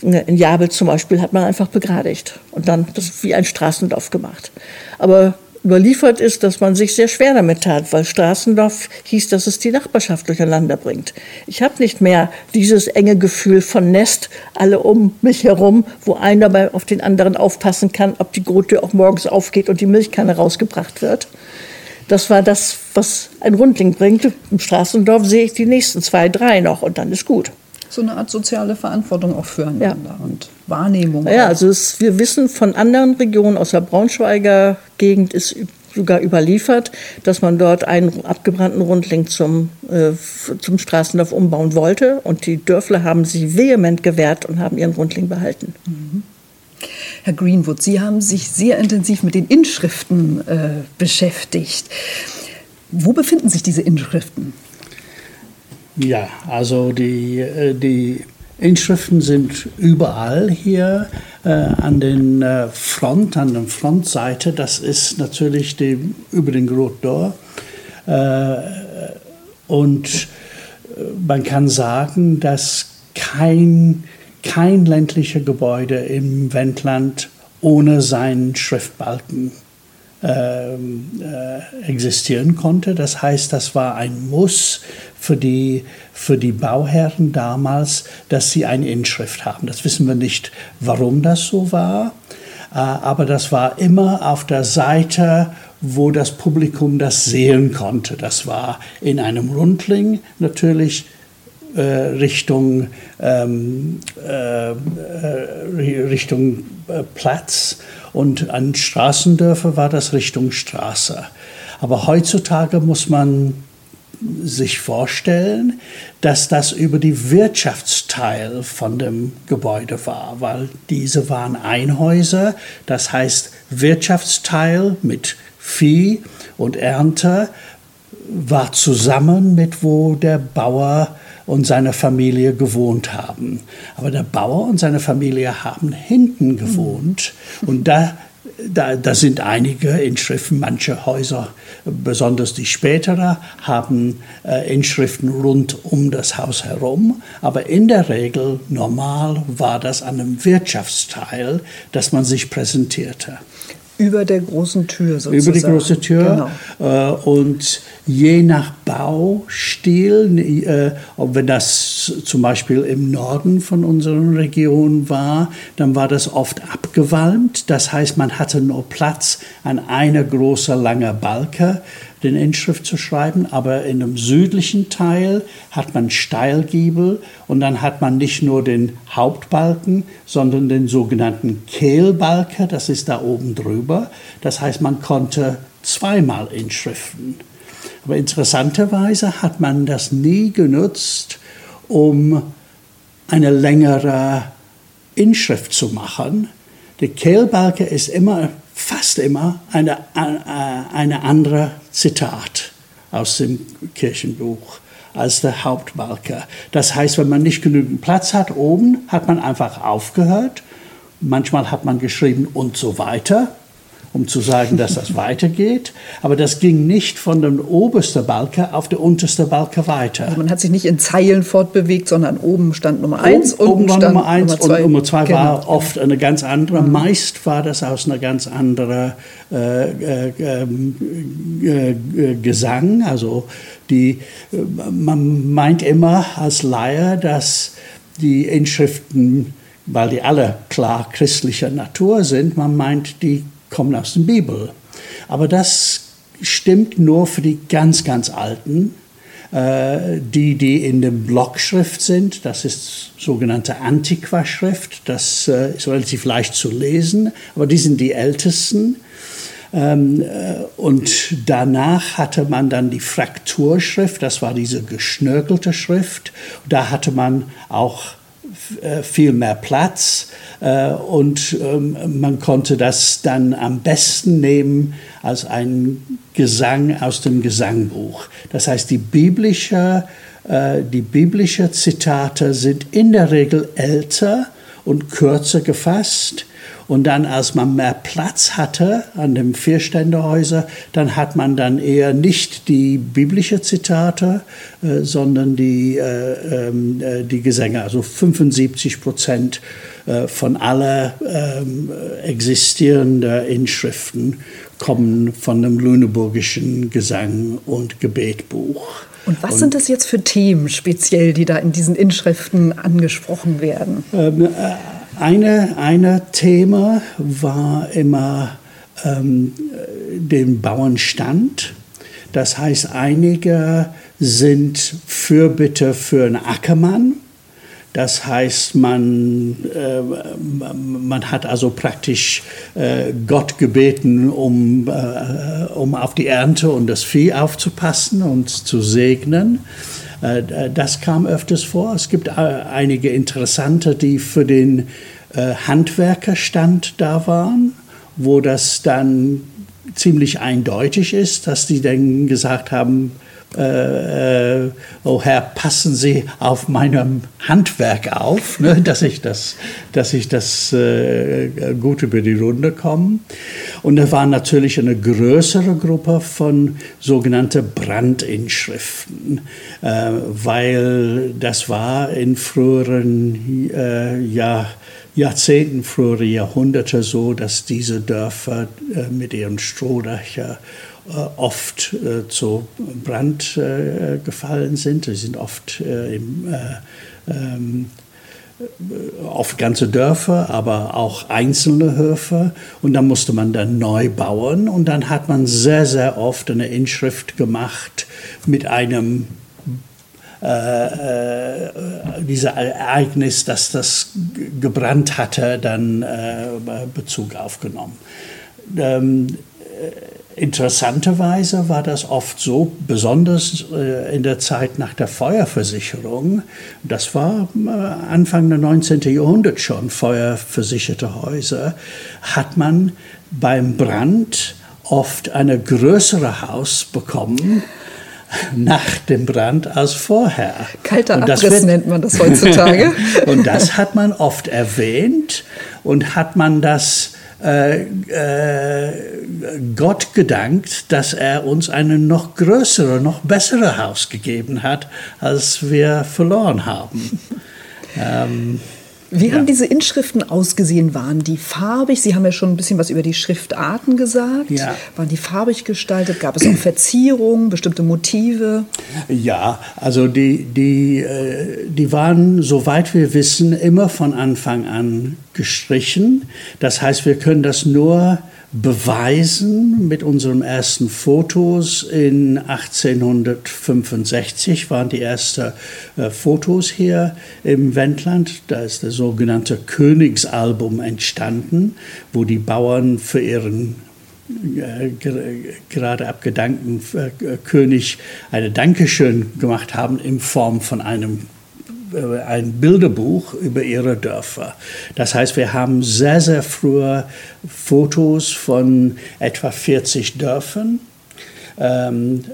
in Jabel zum Beispiel, hat man einfach begradigt und dann das wie ein Straßendorf gemacht. Aber überliefert ist, dass man sich sehr schwer damit tat, weil Straßendorf hieß, dass es die Nachbarschaft durcheinander bringt. Ich habe nicht mehr dieses enge Gefühl von Nest, alle um mich herum, wo einer bei, auf den anderen aufpassen kann, ob die Grottür auch morgens aufgeht und die Milchkanne rausgebracht wird. Das war das, was ein Rundling bringt. Im Straßendorf sehe ich die nächsten zwei, drei noch und dann ist gut. So eine Art soziale Verantwortung auch füreinander und Wahrnehmung. Ja, auch. also es, wir wissen von anderen Regionen aus der Braunschweiger Gegend ist sogar überliefert, dass man dort einen abgebrannten Rundling zum, äh, zum Straßendorf umbauen wollte. Und die Dörfler haben sich vehement gewehrt und haben ihren Rundling behalten. Herr Greenwood, Sie haben sich sehr intensiv mit den Inschriften äh, beschäftigt. Wo befinden sich diese Inschriften? Ja, also die, äh, die Inschriften sind überall hier äh, an den äh, Front, an der Frontseite. Das ist natürlich die, über den Groot Door. Äh, und äh, man kann sagen, dass kein, kein ländlicher Gebäude im Wendland ohne seinen Schriftbalken äh, existieren konnte. Das heißt, das war ein Muss für die, für die Bauherren damals, dass sie eine Inschrift haben. Das wissen wir nicht, warum das so war, äh, aber das war immer auf der Seite, wo das Publikum das sehen konnte. Das war in einem Rundling natürlich äh, Richtung, ähm, äh, äh, Richtung äh, Platz und an Straßendörfer war das Richtung Straße. Aber heutzutage muss man sich vorstellen, dass das über die Wirtschaftsteil von dem Gebäude war, weil diese waren Einhäuser, das heißt Wirtschaftsteil mit Vieh und Ernte war zusammen mit wo der Bauer und seine Familie gewohnt haben. Aber der Bauer und seine Familie haben hinten gewohnt und da da, da sind einige Inschriften, manche Häuser, besonders die spätere, haben äh, Inschriften rund um das Haus herum. Aber in der Regel, normal, war das an einem Wirtschaftsteil, dass man sich präsentierte. Über der großen Tür sozusagen. Über die große Tür. Genau. Äh, und je nach Baustil, äh, ob wenn das zum Beispiel im Norden von unserer Region war, dann war das oft abgewalmt. Das heißt, man hatte nur Platz an einer großen langen Balke, den Inschrift zu schreiben. Aber in dem südlichen Teil hat man Steilgiebel und dann hat man nicht nur den Hauptbalken, sondern den sogenannten Kehlbalke, das ist da oben drüber. Das heißt, man konnte zweimal Inschriften. Aber interessanterweise hat man das nie genutzt, um eine längere Inschrift zu machen, Der Kehlbalke ist immer, fast immer, eine, äh, eine andere Zitat aus dem Kirchenbuch als der Hauptbalke. Das heißt, wenn man nicht genügend Platz hat oben, hat man einfach aufgehört. Manchmal hat man geschrieben und so weiter um zu sagen, dass das weitergeht. Aber das ging nicht von der obersten Balke auf der unterste Balke weiter. Also man hat sich nicht in Zeilen fortbewegt, sondern oben stand Nummer eins, oben, unten war stand Nummer eins Nummer zwei. und Nummer zwei Genau. war oft eine ganz andere. Meist war das aus einer ganz anderen äh, äh, äh, äh, Gesang. Also die, äh, man meint immer als Laie, dass die Inschriften, weil die alle klar christlicher Natur sind, man meint, die kommen aus der Bibel. Aber das stimmt nur für die ganz, ganz alten, äh, die, die in der Blockschrift sind. Das ist sogenannte Antiqua-Schrift. Das äh, ist relativ leicht zu lesen, aber die sind die ältesten. Ähm, äh, und danach hatte man dann die Frakturschrift, das war diese geschnörkelte Schrift. Da hatte man auch viel mehr Platz äh, und ähm, man konnte das dann am besten nehmen als ein Gesang aus dem Gesangbuch. Das heißt, die biblische, äh, die biblische Zitate sind in der Regel älter und kürzer gefasst. Und dann, als man mehr Platz hatte an dem Vierständehäuser, dann hat man dann eher nicht die biblische Zitate, äh, sondern die, äh, ähm, äh, die Gesänge. Also 75 Prozent äh, von aller ähm, existierenden Inschriften kommen von dem Lüneburgischen Gesang und Gebetbuch. Und was sind das jetzt für Themen speziell, die da in diesen Inschriften angesprochen werden? Ähm, äh, eine, eine Thema war immer ähm, den Bauernstand. Das heißt, einige sind Fürbitte für einen Ackermann. Das heißt, man, äh, man hat also praktisch äh, Gott gebeten, um, äh, um auf die Ernte und das Vieh aufzupassen und zu segnen. Äh, Das kam öfters vor. Es gibt äh, einige interessante, die für den äh, Handwerkerstand da waren, wo das dann ziemlich eindeutig ist, dass die dann gesagt haben, äh, äh, oh Herr, passen Sie auf meinem Handwerk auf, ne, dass ich das, dass ich das äh, gut über die Runde komme. Und da war natürlich eine größere Gruppe von sogenannten Brandinschriften, äh, weil das war in früheren äh, Jahr, Jahrzehnten, frühere Jahrhunderte so, dass diese Dörfer äh, mit ihren Strohdächern äh, oft äh, zu Brand äh, gefallen sind. Sie sind oft äh, im, äh, ähm, oft ganze Dörfer, aber auch einzelne Höfe. Und da musste man dann neu bauen. Und dann hat man sehr, sehr oft eine Inschrift gemacht mit einem äh, äh, Ereignis, dass das gebrannt hatte, dann äh, Bezug aufgenommen. Ähm, Interessanterweise war das oft so, besonders äh, in der Zeit nach der Feuerversicherung, das war äh, Anfang des 19. Jahrhunderts schon, feuerversicherte Häuser, hat man beim Brand oft ein größere Haus bekommen nach dem Brand als vorher. Kalter Und Abriss wird- nennt man das heutzutage. und das hat man oft erwähnt und hat man das Gott gedankt, dass er uns ein noch größere, noch bessere Haus gegeben hat, als wir verloren haben. ähm, Wie Ja. haben diese Inschriften ausgesehen? Waren die farbig? Sie haben ja schon ein bisschen was über die Schriftarten gesagt. Ja. Waren die farbig gestaltet? Gab es auch Verzierungen, bestimmte Motive? Ja, also die, die, äh, die waren, soweit wir wissen, immer von Anfang an gestrichen. Das heißt, wir können das nur beweisen mit unseren ersten Fotos. In 1865 waren die ersten äh, Fotos hier im Wendland. Da ist das sogenannte Königsalbum entstanden, wo die Bauern für ihren äh, ger- gerade abgedankten äh, König eine Dankeschön gemacht haben in Form von einem ein Bilderbuch über ihre Dörfer. Das heißt, wir haben sehr, sehr frühe Fotos von etwa 40 Dörfern. Ähm,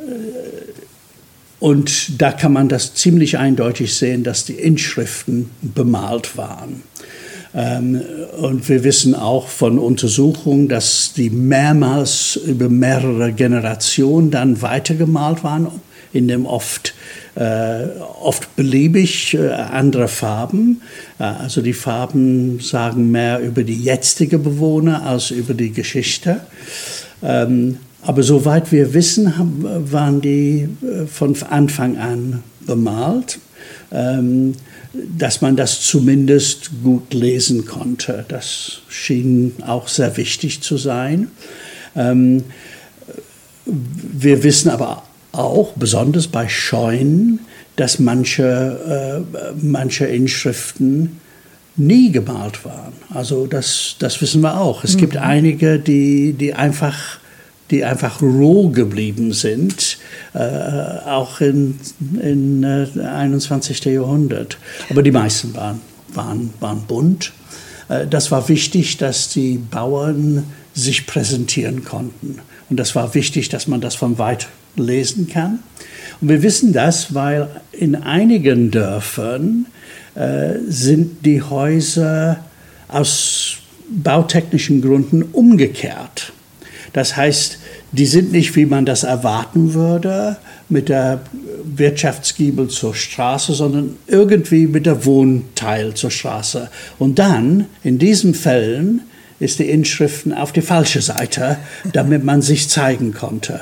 und da kann man das ziemlich eindeutig sehen, dass die Inschriften bemalt waren. Ähm, und wir wissen auch von Untersuchungen, dass die mehrmals über mehrere Generationen dann weitergemalt waren, in dem oft, äh, oft beliebig äh, andere Farben. Äh, also die Farben sagen mehr über die jetzige Bewohner als über die Geschichte. Ähm, aber soweit wir wissen, haben, waren die äh, von Anfang an bemalt. Ähm, dass man das zumindest gut lesen konnte. Das schien auch sehr wichtig zu sein. Ähm, wir wissen aber auch, besonders bei Scheunen, dass manche, äh, manche Inschriften nie gemalt waren. Also das, das wissen wir auch. Es mhm. gibt einige, die, die einfach die einfach roh geblieben sind, äh, auch im in, äh, 21. Jahrhundert. Aber die meisten waren, waren, waren bunt. Äh, das war wichtig, dass die Bauern sich präsentieren konnten. Und das war wichtig, dass man das von weit lesen kann. Und wir wissen das, weil in einigen Dörfern äh, sind die Häuser aus bautechnischen Gründen umgekehrt. Das heißt, die sind nicht, wie man das erwarten würde, mit der Wirtschaftsgiebel zur Straße, sondern irgendwie mit der Wohnteil zur Straße. Und dann, in diesen Fällen, ist die Inschriften auf die falsche Seite, damit man sich zeigen konnte.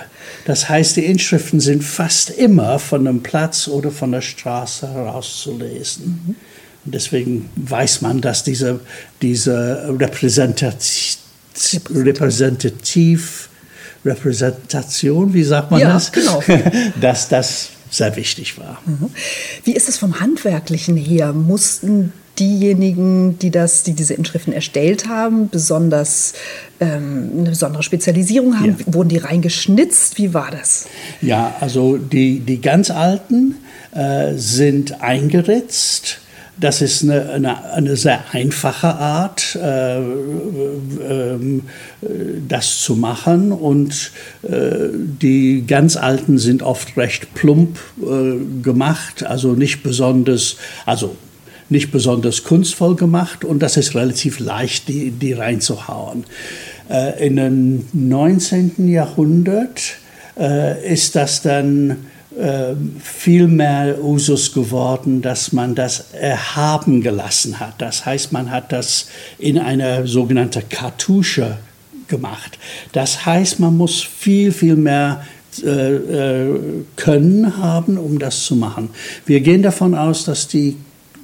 Das heißt, die Inschriften sind fast immer von einem Platz oder von der Straße herauszulesen. Und deswegen weiß man, dass diese, diese repräsentativ, repräsentativ Repräsentation, wie sagt man ja, das? Genau. dass das sehr wichtig war. Mhm. Wie ist es vom Handwerklichen her? Mussten diejenigen, die, das, die diese Inschriften erstellt haben, besonders ähm, eine besondere Spezialisierung haben? Ja. Wurden die reingeschnitzt? Wie war das? Ja, also die, die ganz alten äh, sind eingeritzt das ist eine, eine, eine sehr einfache Art, äh, äh, das zu machen. Und äh, die ganz alten sind oft recht plump äh, gemacht, also nicht besonders, also nicht besonders kunstvoll gemacht. Und das ist relativ leicht, die, die reinzuhauen. Äh, in dem 19. Jahrhundert äh, ist das dann ähm, viel mehr Usus geworden, dass man das erhaben gelassen hat. Das heißt, man hat das in eine sogenannte Kartusche gemacht. Das heißt, man muss viel, viel mehr äh, äh, Können haben, um das zu machen. Wir gehen davon aus, dass die,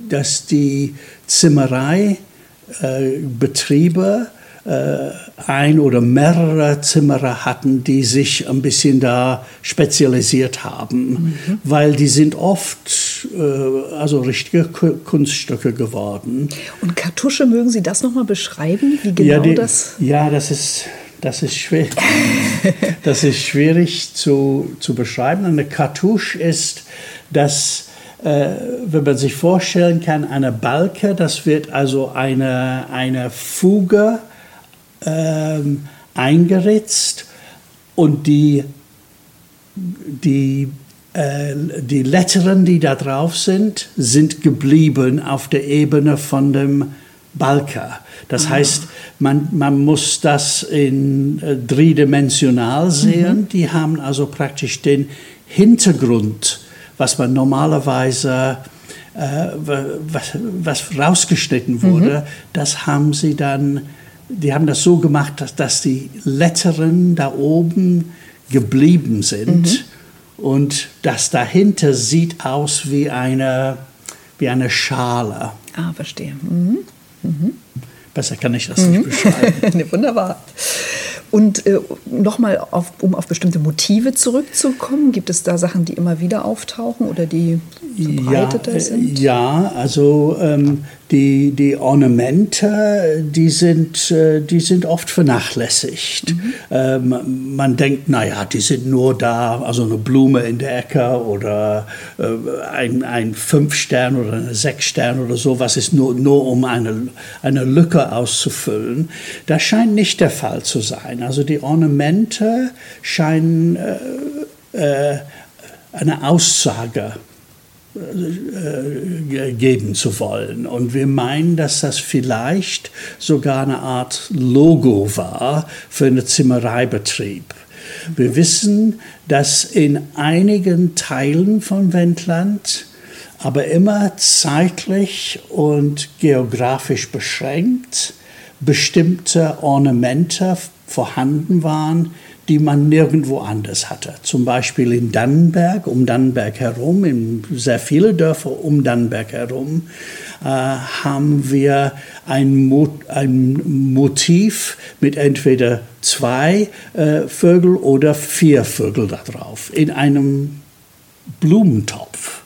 dass die Zimmereibetriebe äh, äh, ein oder mehrere Zimmerer hatten, die sich ein bisschen da spezialisiert haben, mhm. weil die sind oft äh, also richtige Kunststücke geworden. Und Kartusche, mögen Sie das nochmal beschreiben, wie genau ja, die, das? Ja, das ist das ist schwierig. das ist schwierig zu, zu beschreiben. Eine Kartusche ist das äh, wenn man sich vorstellen kann, eine Balke, das wird also eine, eine Fuge ähm, eingeritzt und die, die, äh, die Letteren, die da drauf sind, sind geblieben auf der Ebene von dem Balker. Das ah. heißt, man, man muss das in äh, dreidimensional sehen. Mhm. Die haben also praktisch den Hintergrund, was man normalerweise äh, was, was rausgeschnitten wurde, mhm. das haben sie dann die haben das so gemacht, dass, dass die Letteren da oben geblieben sind. Mhm. Und das dahinter sieht aus wie eine, wie eine Schale. Ah, verstehe. Mhm. Mhm. Besser kann ich das nicht mhm. beschreiben. Wunderbar. Und äh, nochmal, um auf bestimmte Motive zurückzukommen, gibt es da Sachen, die immer wieder auftauchen oder die verbreiteter ja, äh, sind? Ja, also ähm, die, die Ornamente, die sind, äh, die sind oft vernachlässigt. Mhm. Ähm, man denkt, naja, die sind nur da, also eine Blume in der Ecke oder äh, ein, ein Fünf-Stern oder eine Sechs-Stern oder so, was ist nur, nur um eine, eine Lücke auszufüllen. Das scheint nicht der Fall zu sein. Also die Ornamente scheinen äh, äh, eine Aussage äh, geben zu wollen. Und wir meinen, dass das vielleicht sogar eine Art Logo war für einen Zimmereibetrieb. Wir wissen, dass in einigen Teilen von Wendland, aber immer zeitlich und geografisch beschränkt, bestimmte Ornamente vorhanden waren, die man nirgendwo anders hatte. Zum Beispiel in Dannenberg, um Dannenberg herum, in sehr viele Dörfer um Dannenberg herum, äh, haben wir ein, Mo ein, Motiv mit entweder zwei äh, Vögel oder vier Vögel darauf in einem Blumentopf.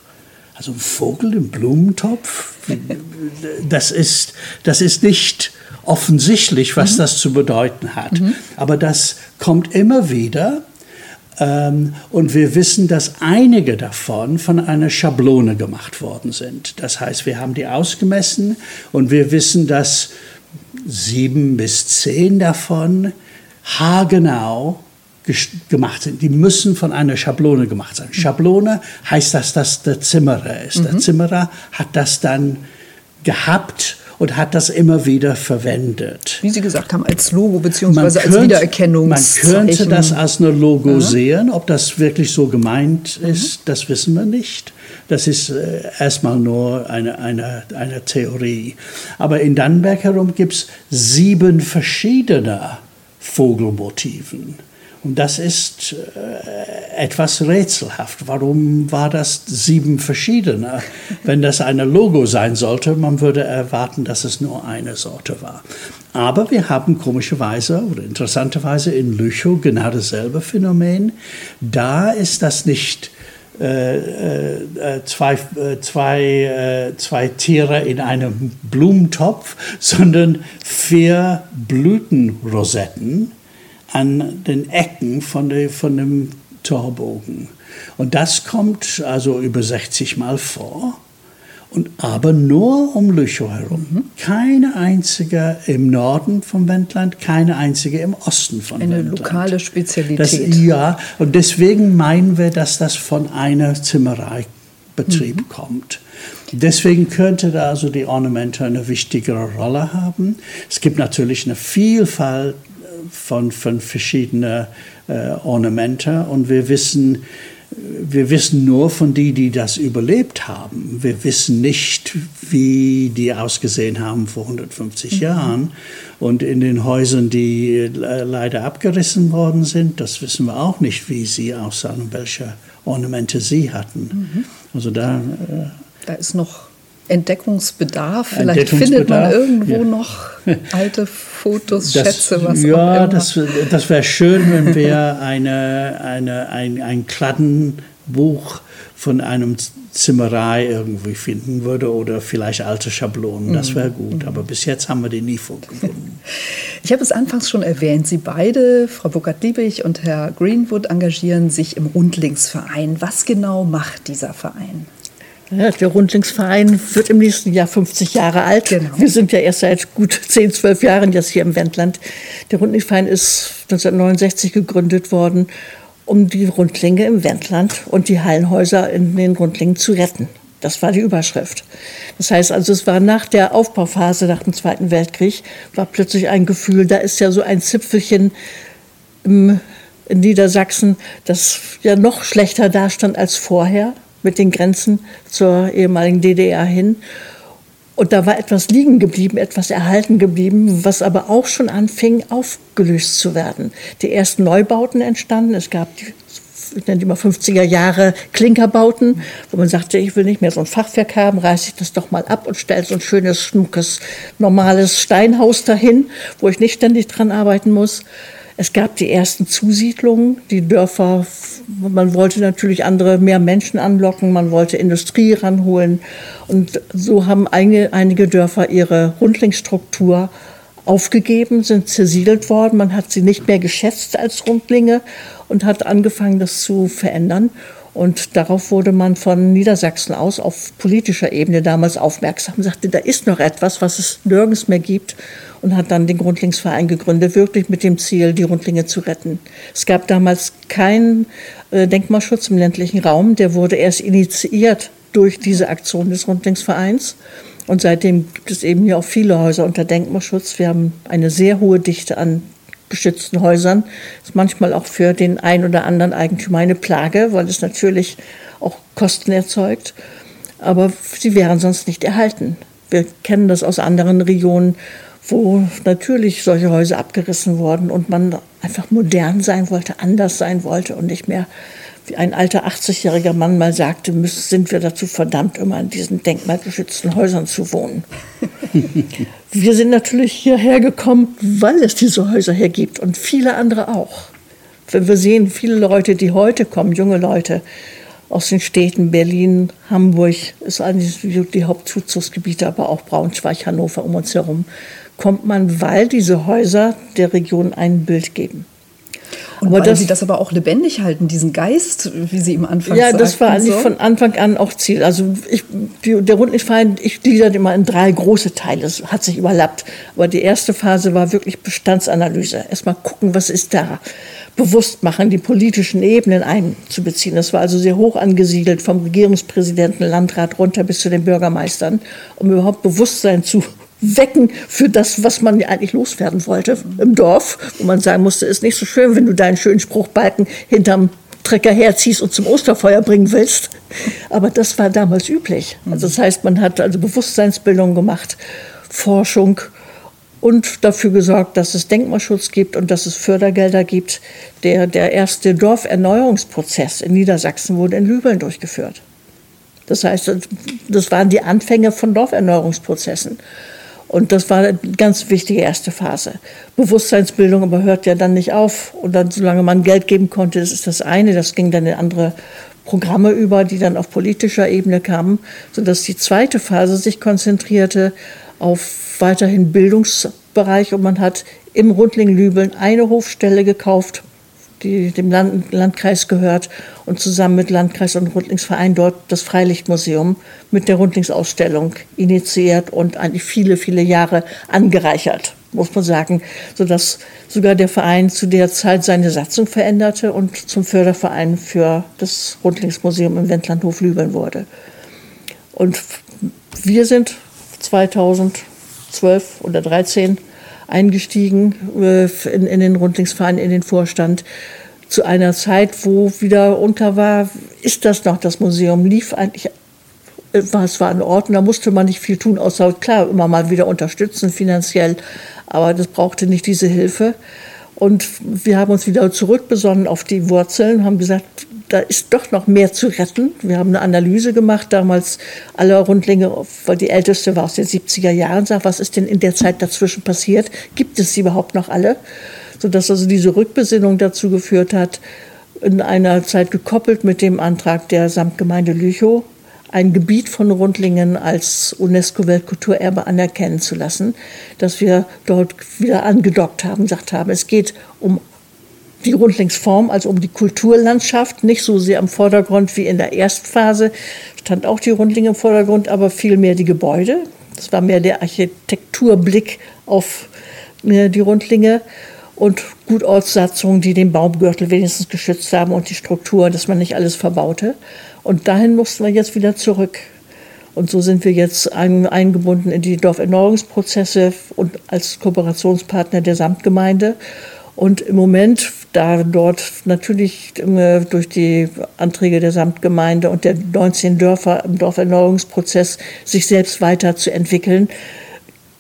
Also ein Vogel im Blumentopf, das ist, das ist nicht offensichtlich, was mhm. das zu bedeuten hat. Mhm. Aber das kommt immer wieder. Ähm, und wir wissen, dass einige davon von einer Schablone gemacht worden sind. Das heißt, wir haben die ausgemessen und wir wissen, dass sieben bis zehn davon haargenau gemacht sind. Die müssen von einer Schablone gemacht sein. Schablone heißt, dass das der Zimmerer ist. Mhm. Der Zimmerer hat das dann gehabt und hat das immer wieder verwendet. Wie Sie gesagt haben, als Logo bzw. als Wiedererkennungszeichen. Man könnte das als ein Logo ja. sehen. Ob das wirklich so gemeint ist, mhm. das wissen wir nicht. Das ist äh, erstmal nur eine, eine, eine Theorie. Aber in Dannenberg herum gibt es sieben verschiedene Vogelmotiven. Und das ist äh, etwas rätselhaft. Warum war das sieben verschiedene? Wenn das eine Logo sein sollte, man würde erwarten, dass es nur eine Sorte war. Aber wir haben komischerweise oder interessanterweise in Lüchow genau dasselbe Phänomen. Da ist das nicht äh, äh, zwei, äh, zwei, äh, zwei Tiere in einem Blumentopf, sondern vier Blütenrosetten an den Ecken von, der, von dem Torbogen. Und das kommt also über 60 Mal vor. Und aber nur um Lüchow herum. Mhm. Keine einzige im Norden vom Wendland, keine einzige im Osten von Eine Wendland. Eine lokale Spezialität. Das, ja, und deswegen meinen wir, dass das von einer Zimmereibetrieb mhm. kommt. Deswegen könnte da also die Ornamente eine wichtigere Rolle haben. Es gibt natürlich eine Vielfalt von, von verschiedenen äh, Ornamenten und wir wissen, wir wissen nur von denen, die das überlebt haben. Wir wissen nicht, wie die ausgesehen haben vor 150 mhm. Jahren. Und in den Häusern, die äh, leider abgerissen worden sind, das wissen wir auch nicht, wie sie aussahen und welche Ornamente sie hatten. Mhm. Also da, äh, da ist noch Entdeckungsbedarf. Vielleicht findet man irgendwo ja. noch alte Fotos, das, Schätze, was ja, auch immer. das, das wäre schön, wenn wir eine, eine, ein, ein Kladdenbuch von einem Zimmerei irgendwie finden würde oder vielleicht alte Schablonen. Das wäre gut. Aber bis jetzt haben wir die nie gefunden. Ich habe es anfangs schon erwähnt. Sie beide, Frau Burkhardt-Liebig und Herr Greenwood, engagieren sich im Rundlingsverein. Was genau macht dieser Verein? Ja, der Rundlingsverein wird im nächsten Jahr 50 Jahre alt. Genau. Wir sind ja erst seit gut 10, 12 Jahren jetzt hier im Wendland. Der Rundlingsverein ist 1969 gegründet worden, um die Rundlinge im Wendland und die Hallenhäuser in den Rundlingen zu retten. Das war die Überschrift. Das heißt also, es war nach der Aufbauphase, nach dem Zweiten Weltkrieg, war plötzlich ein Gefühl, da ist ja so ein Zipfelchen im, in Niedersachsen, das ja noch schlechter dastand als vorher mit den Grenzen zur ehemaligen DDR hin. Und da war etwas liegen geblieben, etwas erhalten geblieben, was aber auch schon anfing, aufgelöst zu werden. Die ersten Neubauten entstanden. Es gab die, ich nenne die mal 50er Jahre Klinkerbauten, wo man sagte, ich will nicht mehr so ein Fachwerk haben, reiße ich das doch mal ab und stelle so ein schönes, schmuckes, normales Steinhaus dahin, wo ich nicht ständig dran arbeiten muss. Es gab die ersten Zusiedlungen, die Dörfer, man wollte natürlich andere, mehr Menschen anlocken, man wollte Industrie ranholen. Und so haben einige, einige Dörfer ihre Rundlingsstruktur aufgegeben, sind zersiedelt worden. Man hat sie nicht mehr geschätzt als Rundlinge und hat angefangen, das zu verändern. Und darauf wurde man von Niedersachsen aus auf politischer Ebene damals aufmerksam, sagte, da ist noch etwas, was es nirgends mehr gibt und hat dann den Grundlingsverein gegründet, wirklich mit dem Ziel, die Rundlinge zu retten. Es gab damals keinen äh, Denkmalschutz im ländlichen Raum, der wurde erst initiiert durch diese Aktion des Rundlingsvereins. Und seitdem gibt es eben hier auch viele Häuser unter Denkmalschutz. Wir haben eine sehr hohe Dichte an geschützten Häusern. Das ist manchmal auch für den einen oder anderen Eigentümer eine Plage, weil es natürlich auch Kosten erzeugt. Aber sie wären sonst nicht erhalten. Wir kennen das aus anderen Regionen, wo natürlich solche Häuser abgerissen wurden und man einfach modern sein wollte, anders sein wollte und nicht mehr wie ein alter 80-jähriger Mann mal sagte, müssen, sind wir dazu verdammt, immer in diesen denkmalgeschützten Häusern zu wohnen. wir sind natürlich hierher gekommen, weil es diese Häuser hier gibt und viele andere auch. Wenn wir sehen, viele Leute, die heute kommen, junge Leute aus den Städten Berlin, Hamburg, ist eigentlich die Hauptzuzugsgebiete, aber auch Braunschweig, Hannover um uns herum, kommt man, weil diese Häuser der Region ein Bild geben. Und aber weil das, Sie das aber auch lebendig halten, diesen Geist, wie Sie im Anfang Ja, das war eigentlich so. von Anfang an auch Ziel. Also ich, der Rundlichtverein, ich gliedert immer in drei große Teile. Das hat sich überlappt. Aber die erste Phase war wirklich Bestandsanalyse. Erstmal gucken, was ist da. Bewusst machen, die politischen Ebenen einzubeziehen. Das war also sehr hoch angesiedelt, vom Regierungspräsidenten, Landrat runter bis zu den Bürgermeistern, um überhaupt Bewusstsein zu wecken für das, was man eigentlich loswerden wollte im Dorf, wo man sagen musste, ist nicht so schön, wenn du deinen schönen Spruchbalken hinterm Trecker herziehst und zum Osterfeuer bringen willst. Aber das war damals üblich. Also das heißt, man hat also Bewusstseinsbildung gemacht, Forschung und dafür gesorgt, dass es Denkmalschutz gibt und dass es Fördergelder gibt. Der, der erste Dorferneuerungsprozess in Niedersachsen wurde in Lübeln durchgeführt. Das heißt, das waren die Anfänge von Dorferneuerungsprozessen. Und das war eine ganz wichtige erste Phase. Bewusstseinsbildung aber hört ja dann nicht auf. Und dann, solange man Geld geben konnte, das ist das eine. Das ging dann in andere Programme über, die dann auf politischer Ebene kamen, sodass die zweite Phase sich konzentrierte auf weiterhin Bildungsbereich. Und man hat im Rundling Lübeln eine Hofstelle gekauft die dem Land, Landkreis gehört und zusammen mit Landkreis und Rundlingsverein dort das Freilichtmuseum mit der Rundlingsausstellung initiiert und eigentlich viele, viele Jahre angereichert, muss man sagen, sodass sogar der Verein zu der Zeit seine Satzung veränderte und zum Förderverein für das Rundlingsmuseum im Wendlandhof Lübeln wurde. Und wir sind 2012 oder 2013 eingestiegen äh, in, in den Rundlingsverein, in den Vorstand zu einer Zeit, wo wieder unter war, ist das noch das Museum, lief eigentlich, äh, es war in Ordnung, da musste man nicht viel tun, außer klar immer mal wieder unterstützen finanziell, aber das brauchte nicht diese Hilfe. Und wir haben uns wieder zurückbesonnen auf die Wurzeln, haben gesagt, da ist doch noch mehr zu retten. Wir haben eine Analyse gemacht, damals aller Rundlinge, weil die älteste war aus den 70er Jahren, sagt, was ist denn in der Zeit dazwischen passiert? Gibt es sie überhaupt noch alle? Sodass also diese Rückbesinnung dazu geführt hat, in einer Zeit gekoppelt mit dem Antrag der Samtgemeinde Lüchow, ein Gebiet von Rundlingen als UNESCO-Weltkulturerbe anerkennen zu lassen, dass wir dort wieder angedockt haben, gesagt haben, es geht um die Rundlingsform, also um die Kulturlandschaft, nicht so sehr im Vordergrund wie in der Erstphase, stand auch die Rundlinge im Vordergrund, aber vielmehr die Gebäude. Das war mehr der Architekturblick auf äh, die Rundlinge und Gutortssatzungen, die den Baumgürtel wenigstens geschützt haben und die Struktur, dass man nicht alles verbaute. Und dahin mussten wir jetzt wieder zurück. Und so sind wir jetzt eingebunden in die Dorferneuerungsprozesse und als Kooperationspartner der Samtgemeinde. Und im Moment, da dort natürlich durch die Anträge der Samtgemeinde und der 19 Dörfer im Dorferneuerungsprozess sich selbst weiterzuentwickeln,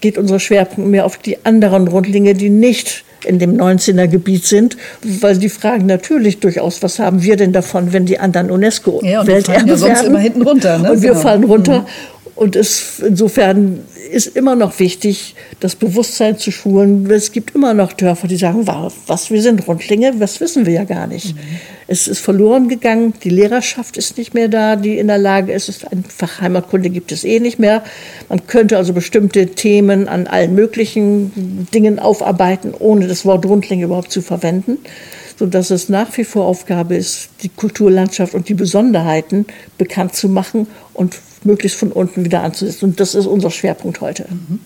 geht unser Schwerpunkt mehr auf die anderen Rundlinge, die nicht in dem 19er Gebiet sind, weil die fragen natürlich durchaus, was haben wir denn davon, wenn die anderen UNESCO-Welterbe ja, ja sonst immer hinten runter. Ne? Und wir genau. fallen runter. Mhm. Und es, insofern ist immer noch wichtig, das Bewusstsein zu schulen. Es gibt immer noch Dörfer, die sagen, was, wir sind Rundlinge, das wissen wir ja gar nicht. Mhm. Es ist verloren gegangen, die Lehrerschaft ist nicht mehr da, die in der Lage ist, ist ein Fach Heimatkunde gibt es eh nicht mehr. Man könnte also bestimmte Themen an allen möglichen Dingen aufarbeiten, ohne das Wort Rundling überhaupt zu verwenden sodass es nach wie vor Aufgabe ist, die Kulturlandschaft und die Besonderheiten bekannt zu machen und möglichst von unten wieder anzusetzen. Und das ist unser Schwerpunkt heute. Mhm.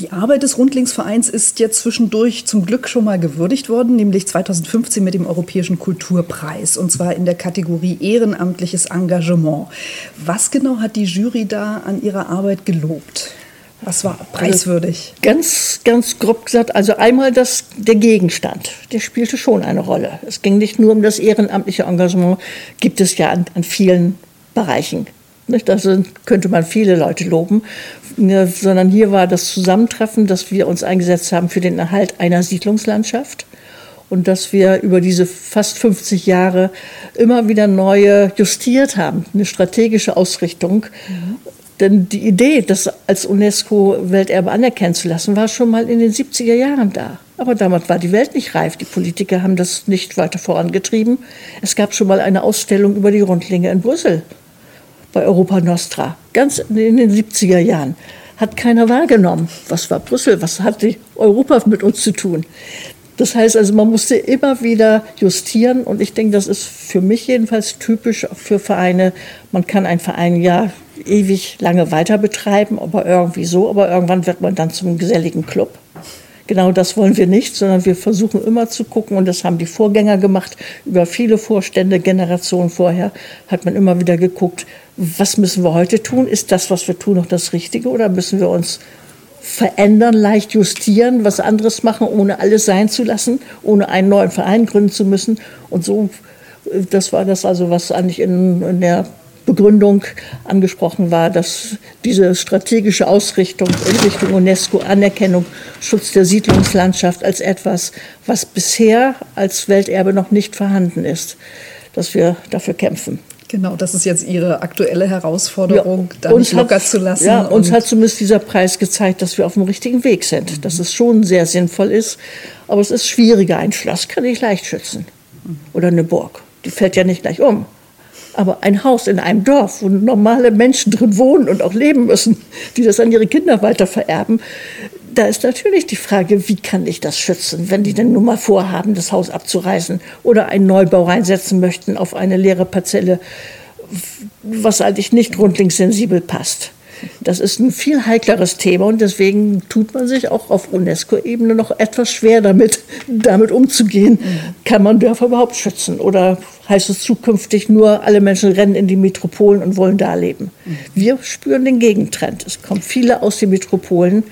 Die Arbeit des Rundlingsvereins ist jetzt zwischendurch zum Glück schon mal gewürdigt worden, nämlich 2015 mit dem Europäischen Kulturpreis, und zwar in der Kategorie Ehrenamtliches Engagement. Was genau hat die Jury da an ihrer Arbeit gelobt? Was war preiswürdig? Also ganz, ganz grob gesagt, also einmal das, der Gegenstand, der spielte schon eine Rolle. Es ging nicht nur um das ehrenamtliche Engagement, gibt es ja an, an vielen Bereichen. Nicht? Da könnte man viele Leute loben, sondern hier war das Zusammentreffen, dass wir uns eingesetzt haben für den Erhalt einer Siedlungslandschaft und dass wir über diese fast 50 Jahre immer wieder neue justiert haben, eine strategische Ausrichtung. Mhm. Denn die Idee, das als UNESCO-Welterbe anerkennen zu lassen, war schon mal in den 70er Jahren da. Aber damals war die Welt nicht reif. Die Politiker haben das nicht weiter vorangetrieben. Es gab schon mal eine Ausstellung über die Rundlinge in Brüssel bei Europa Nostra, ganz in den 70er Jahren. Hat keiner wahrgenommen. Was war Brüssel? Was hat die Europa mit uns zu tun? Das heißt also, man musste immer wieder justieren und ich denke, das ist für mich jedenfalls typisch für Vereine. Man kann einen Verein ja ewig lange weiter betreiben, aber irgendwie so, aber irgendwann wird man dann zum geselligen Club. Genau das wollen wir nicht, sondern wir versuchen immer zu gucken, und das haben die Vorgänger gemacht, über viele Vorstände, Generationen vorher, hat man immer wieder geguckt, was müssen wir heute tun? Ist das, was wir tun, noch das Richtige oder müssen wir uns verändern, leicht justieren, was anderes machen, ohne alles sein zu lassen, ohne einen neuen Verein gründen zu müssen? Und so, das war das also, was eigentlich in, in der Begründung angesprochen war, dass diese strategische Ausrichtung in Richtung UNESCO Anerkennung, Schutz der Siedlungslandschaft als etwas, was bisher als Welterbe noch nicht vorhanden ist, dass wir dafür kämpfen. Genau, das ist jetzt Ihre aktuelle Herausforderung, ja, da nicht locker hat, zu lassen. Ja, uns hat zumindest dieser Preis gezeigt, dass wir auf dem richtigen Weg sind, mhm. dass es schon sehr sinnvoll ist. Aber es ist schwieriger. Ein Schloss kann ich leicht schützen. Oder eine Burg. Die fällt ja nicht gleich um. Aber ein Haus in einem Dorf, wo normale Menschen drin wohnen und auch leben müssen, die das an ihre Kinder weiter vererben, da ist natürlich die Frage, wie kann ich das schützen, wenn die denn nun mal vorhaben, das Haus abzureißen oder einen Neubau reinsetzen möchten auf eine leere Parzelle, was eigentlich nicht rundlingssensibel passt. Das ist ein viel heikleres Thema und deswegen tut man sich auch auf UNESCO-Ebene noch etwas schwer damit, damit umzugehen. Kann man Dörfer überhaupt schützen oder heißt es zukünftig nur, alle Menschen rennen in die Metropolen und wollen da leben? Wir spüren den Gegentrend. Es kommen viele aus den Metropolen,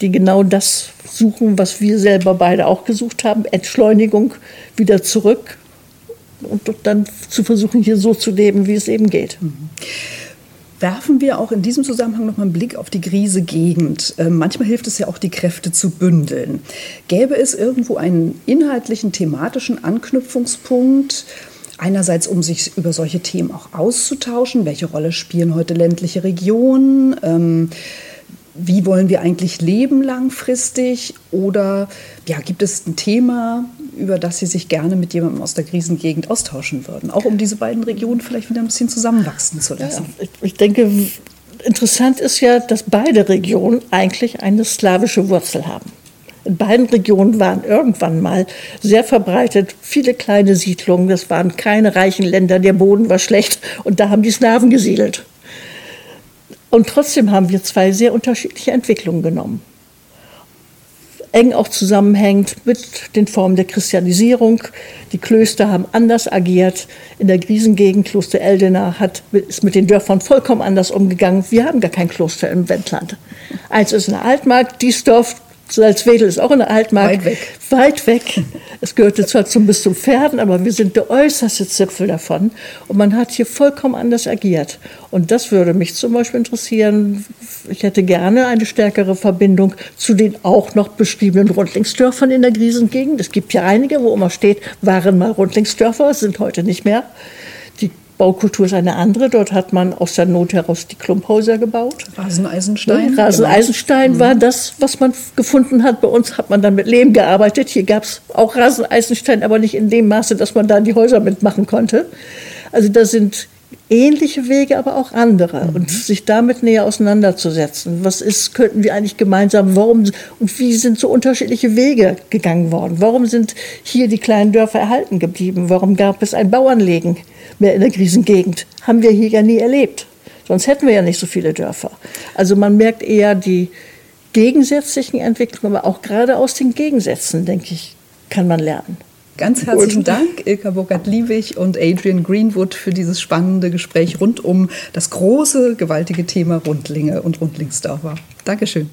die genau das suchen, was wir selber beide auch gesucht haben, Entschleunigung wieder zurück und dann zu versuchen, hier so zu leben, wie es eben geht. Mhm werfen wir auch in diesem Zusammenhang noch mal einen Blick auf die Grise Gegend. Ähm, manchmal hilft es ja auch, die Kräfte zu bündeln. Gäbe es irgendwo einen inhaltlichen, thematischen Anknüpfungspunkt, einerseits um sich über solche Themen auch auszutauschen, welche Rolle spielen heute ländliche Regionen, ähm, wie wollen wir eigentlich leben langfristig oder ja, gibt es ein Thema, über das Sie sich gerne mit jemandem aus der Krisengegend austauschen würden, auch um diese beiden Regionen vielleicht wieder ein bisschen zusammenwachsen zu lassen? Ja, ich denke, interessant ist ja, dass beide Regionen eigentlich eine slawische Wurzel haben. In beiden Regionen waren irgendwann mal sehr verbreitet viele kleine Siedlungen. Das waren keine reichen Länder, der Boden war schlecht und da haben die Slawen gesiedelt. Und trotzdem haben wir zwei sehr unterschiedliche Entwicklungen genommen. Eng auch zusammenhängt mit den Formen der Christianisierung. Die Klöster haben anders agiert. In der Griesengegend, Kloster Eldena, hat, ist mit den Dörfern vollkommen anders umgegangen. Wir haben gar kein Kloster im Wendland. Eins ist eine Altmark, dies Dorf Salzwedel ist auch in der Altmark. Weit weg. Weit weg. Es gehörte zwar zum bis zum Pferden, aber wir sind der äußerste Zipfel davon. Und man hat hier vollkommen anders agiert. Und das würde mich zum Beispiel interessieren. Ich hätte gerne eine stärkere Verbindung zu den auch noch beschriebenen Rundlingsdörfern in der Griesengegend. Es gibt ja einige, wo immer steht, waren mal Rundlingsdörfer, sind heute nicht mehr Baukultur ist eine andere. Dort hat man aus der Not heraus die Klumphäuser gebaut. Raseneisenstein. Raseneisenstein genau. war das, was man gefunden hat. Bei uns hat man dann mit Lehm gearbeitet. Hier gab es auch Raseneisenstein, aber nicht in dem Maße, dass man da die Häuser mitmachen konnte. Also da sind ähnliche Wege, aber auch andere. Mhm. Und sich damit näher auseinanderzusetzen. Was ist, könnten wir eigentlich gemeinsam, warum und wie sind so unterschiedliche Wege gegangen worden? Warum sind hier die kleinen Dörfer erhalten geblieben? Warum gab es ein Bauernlegen mehr in der Krisengegend? Haben wir hier ja nie erlebt. Sonst hätten wir ja nicht so viele Dörfer. Also man merkt eher die gegensätzlichen Entwicklungen, aber auch gerade aus den Gegensätzen, denke ich, kann man lernen. Ganz herzlichen Dank, Ilka Burkhardt-Liebig und Adrian Greenwood, für dieses spannende Gespräch rund um das große, gewaltige Thema Rundlinge und Rundlingsdörfer. Dankeschön.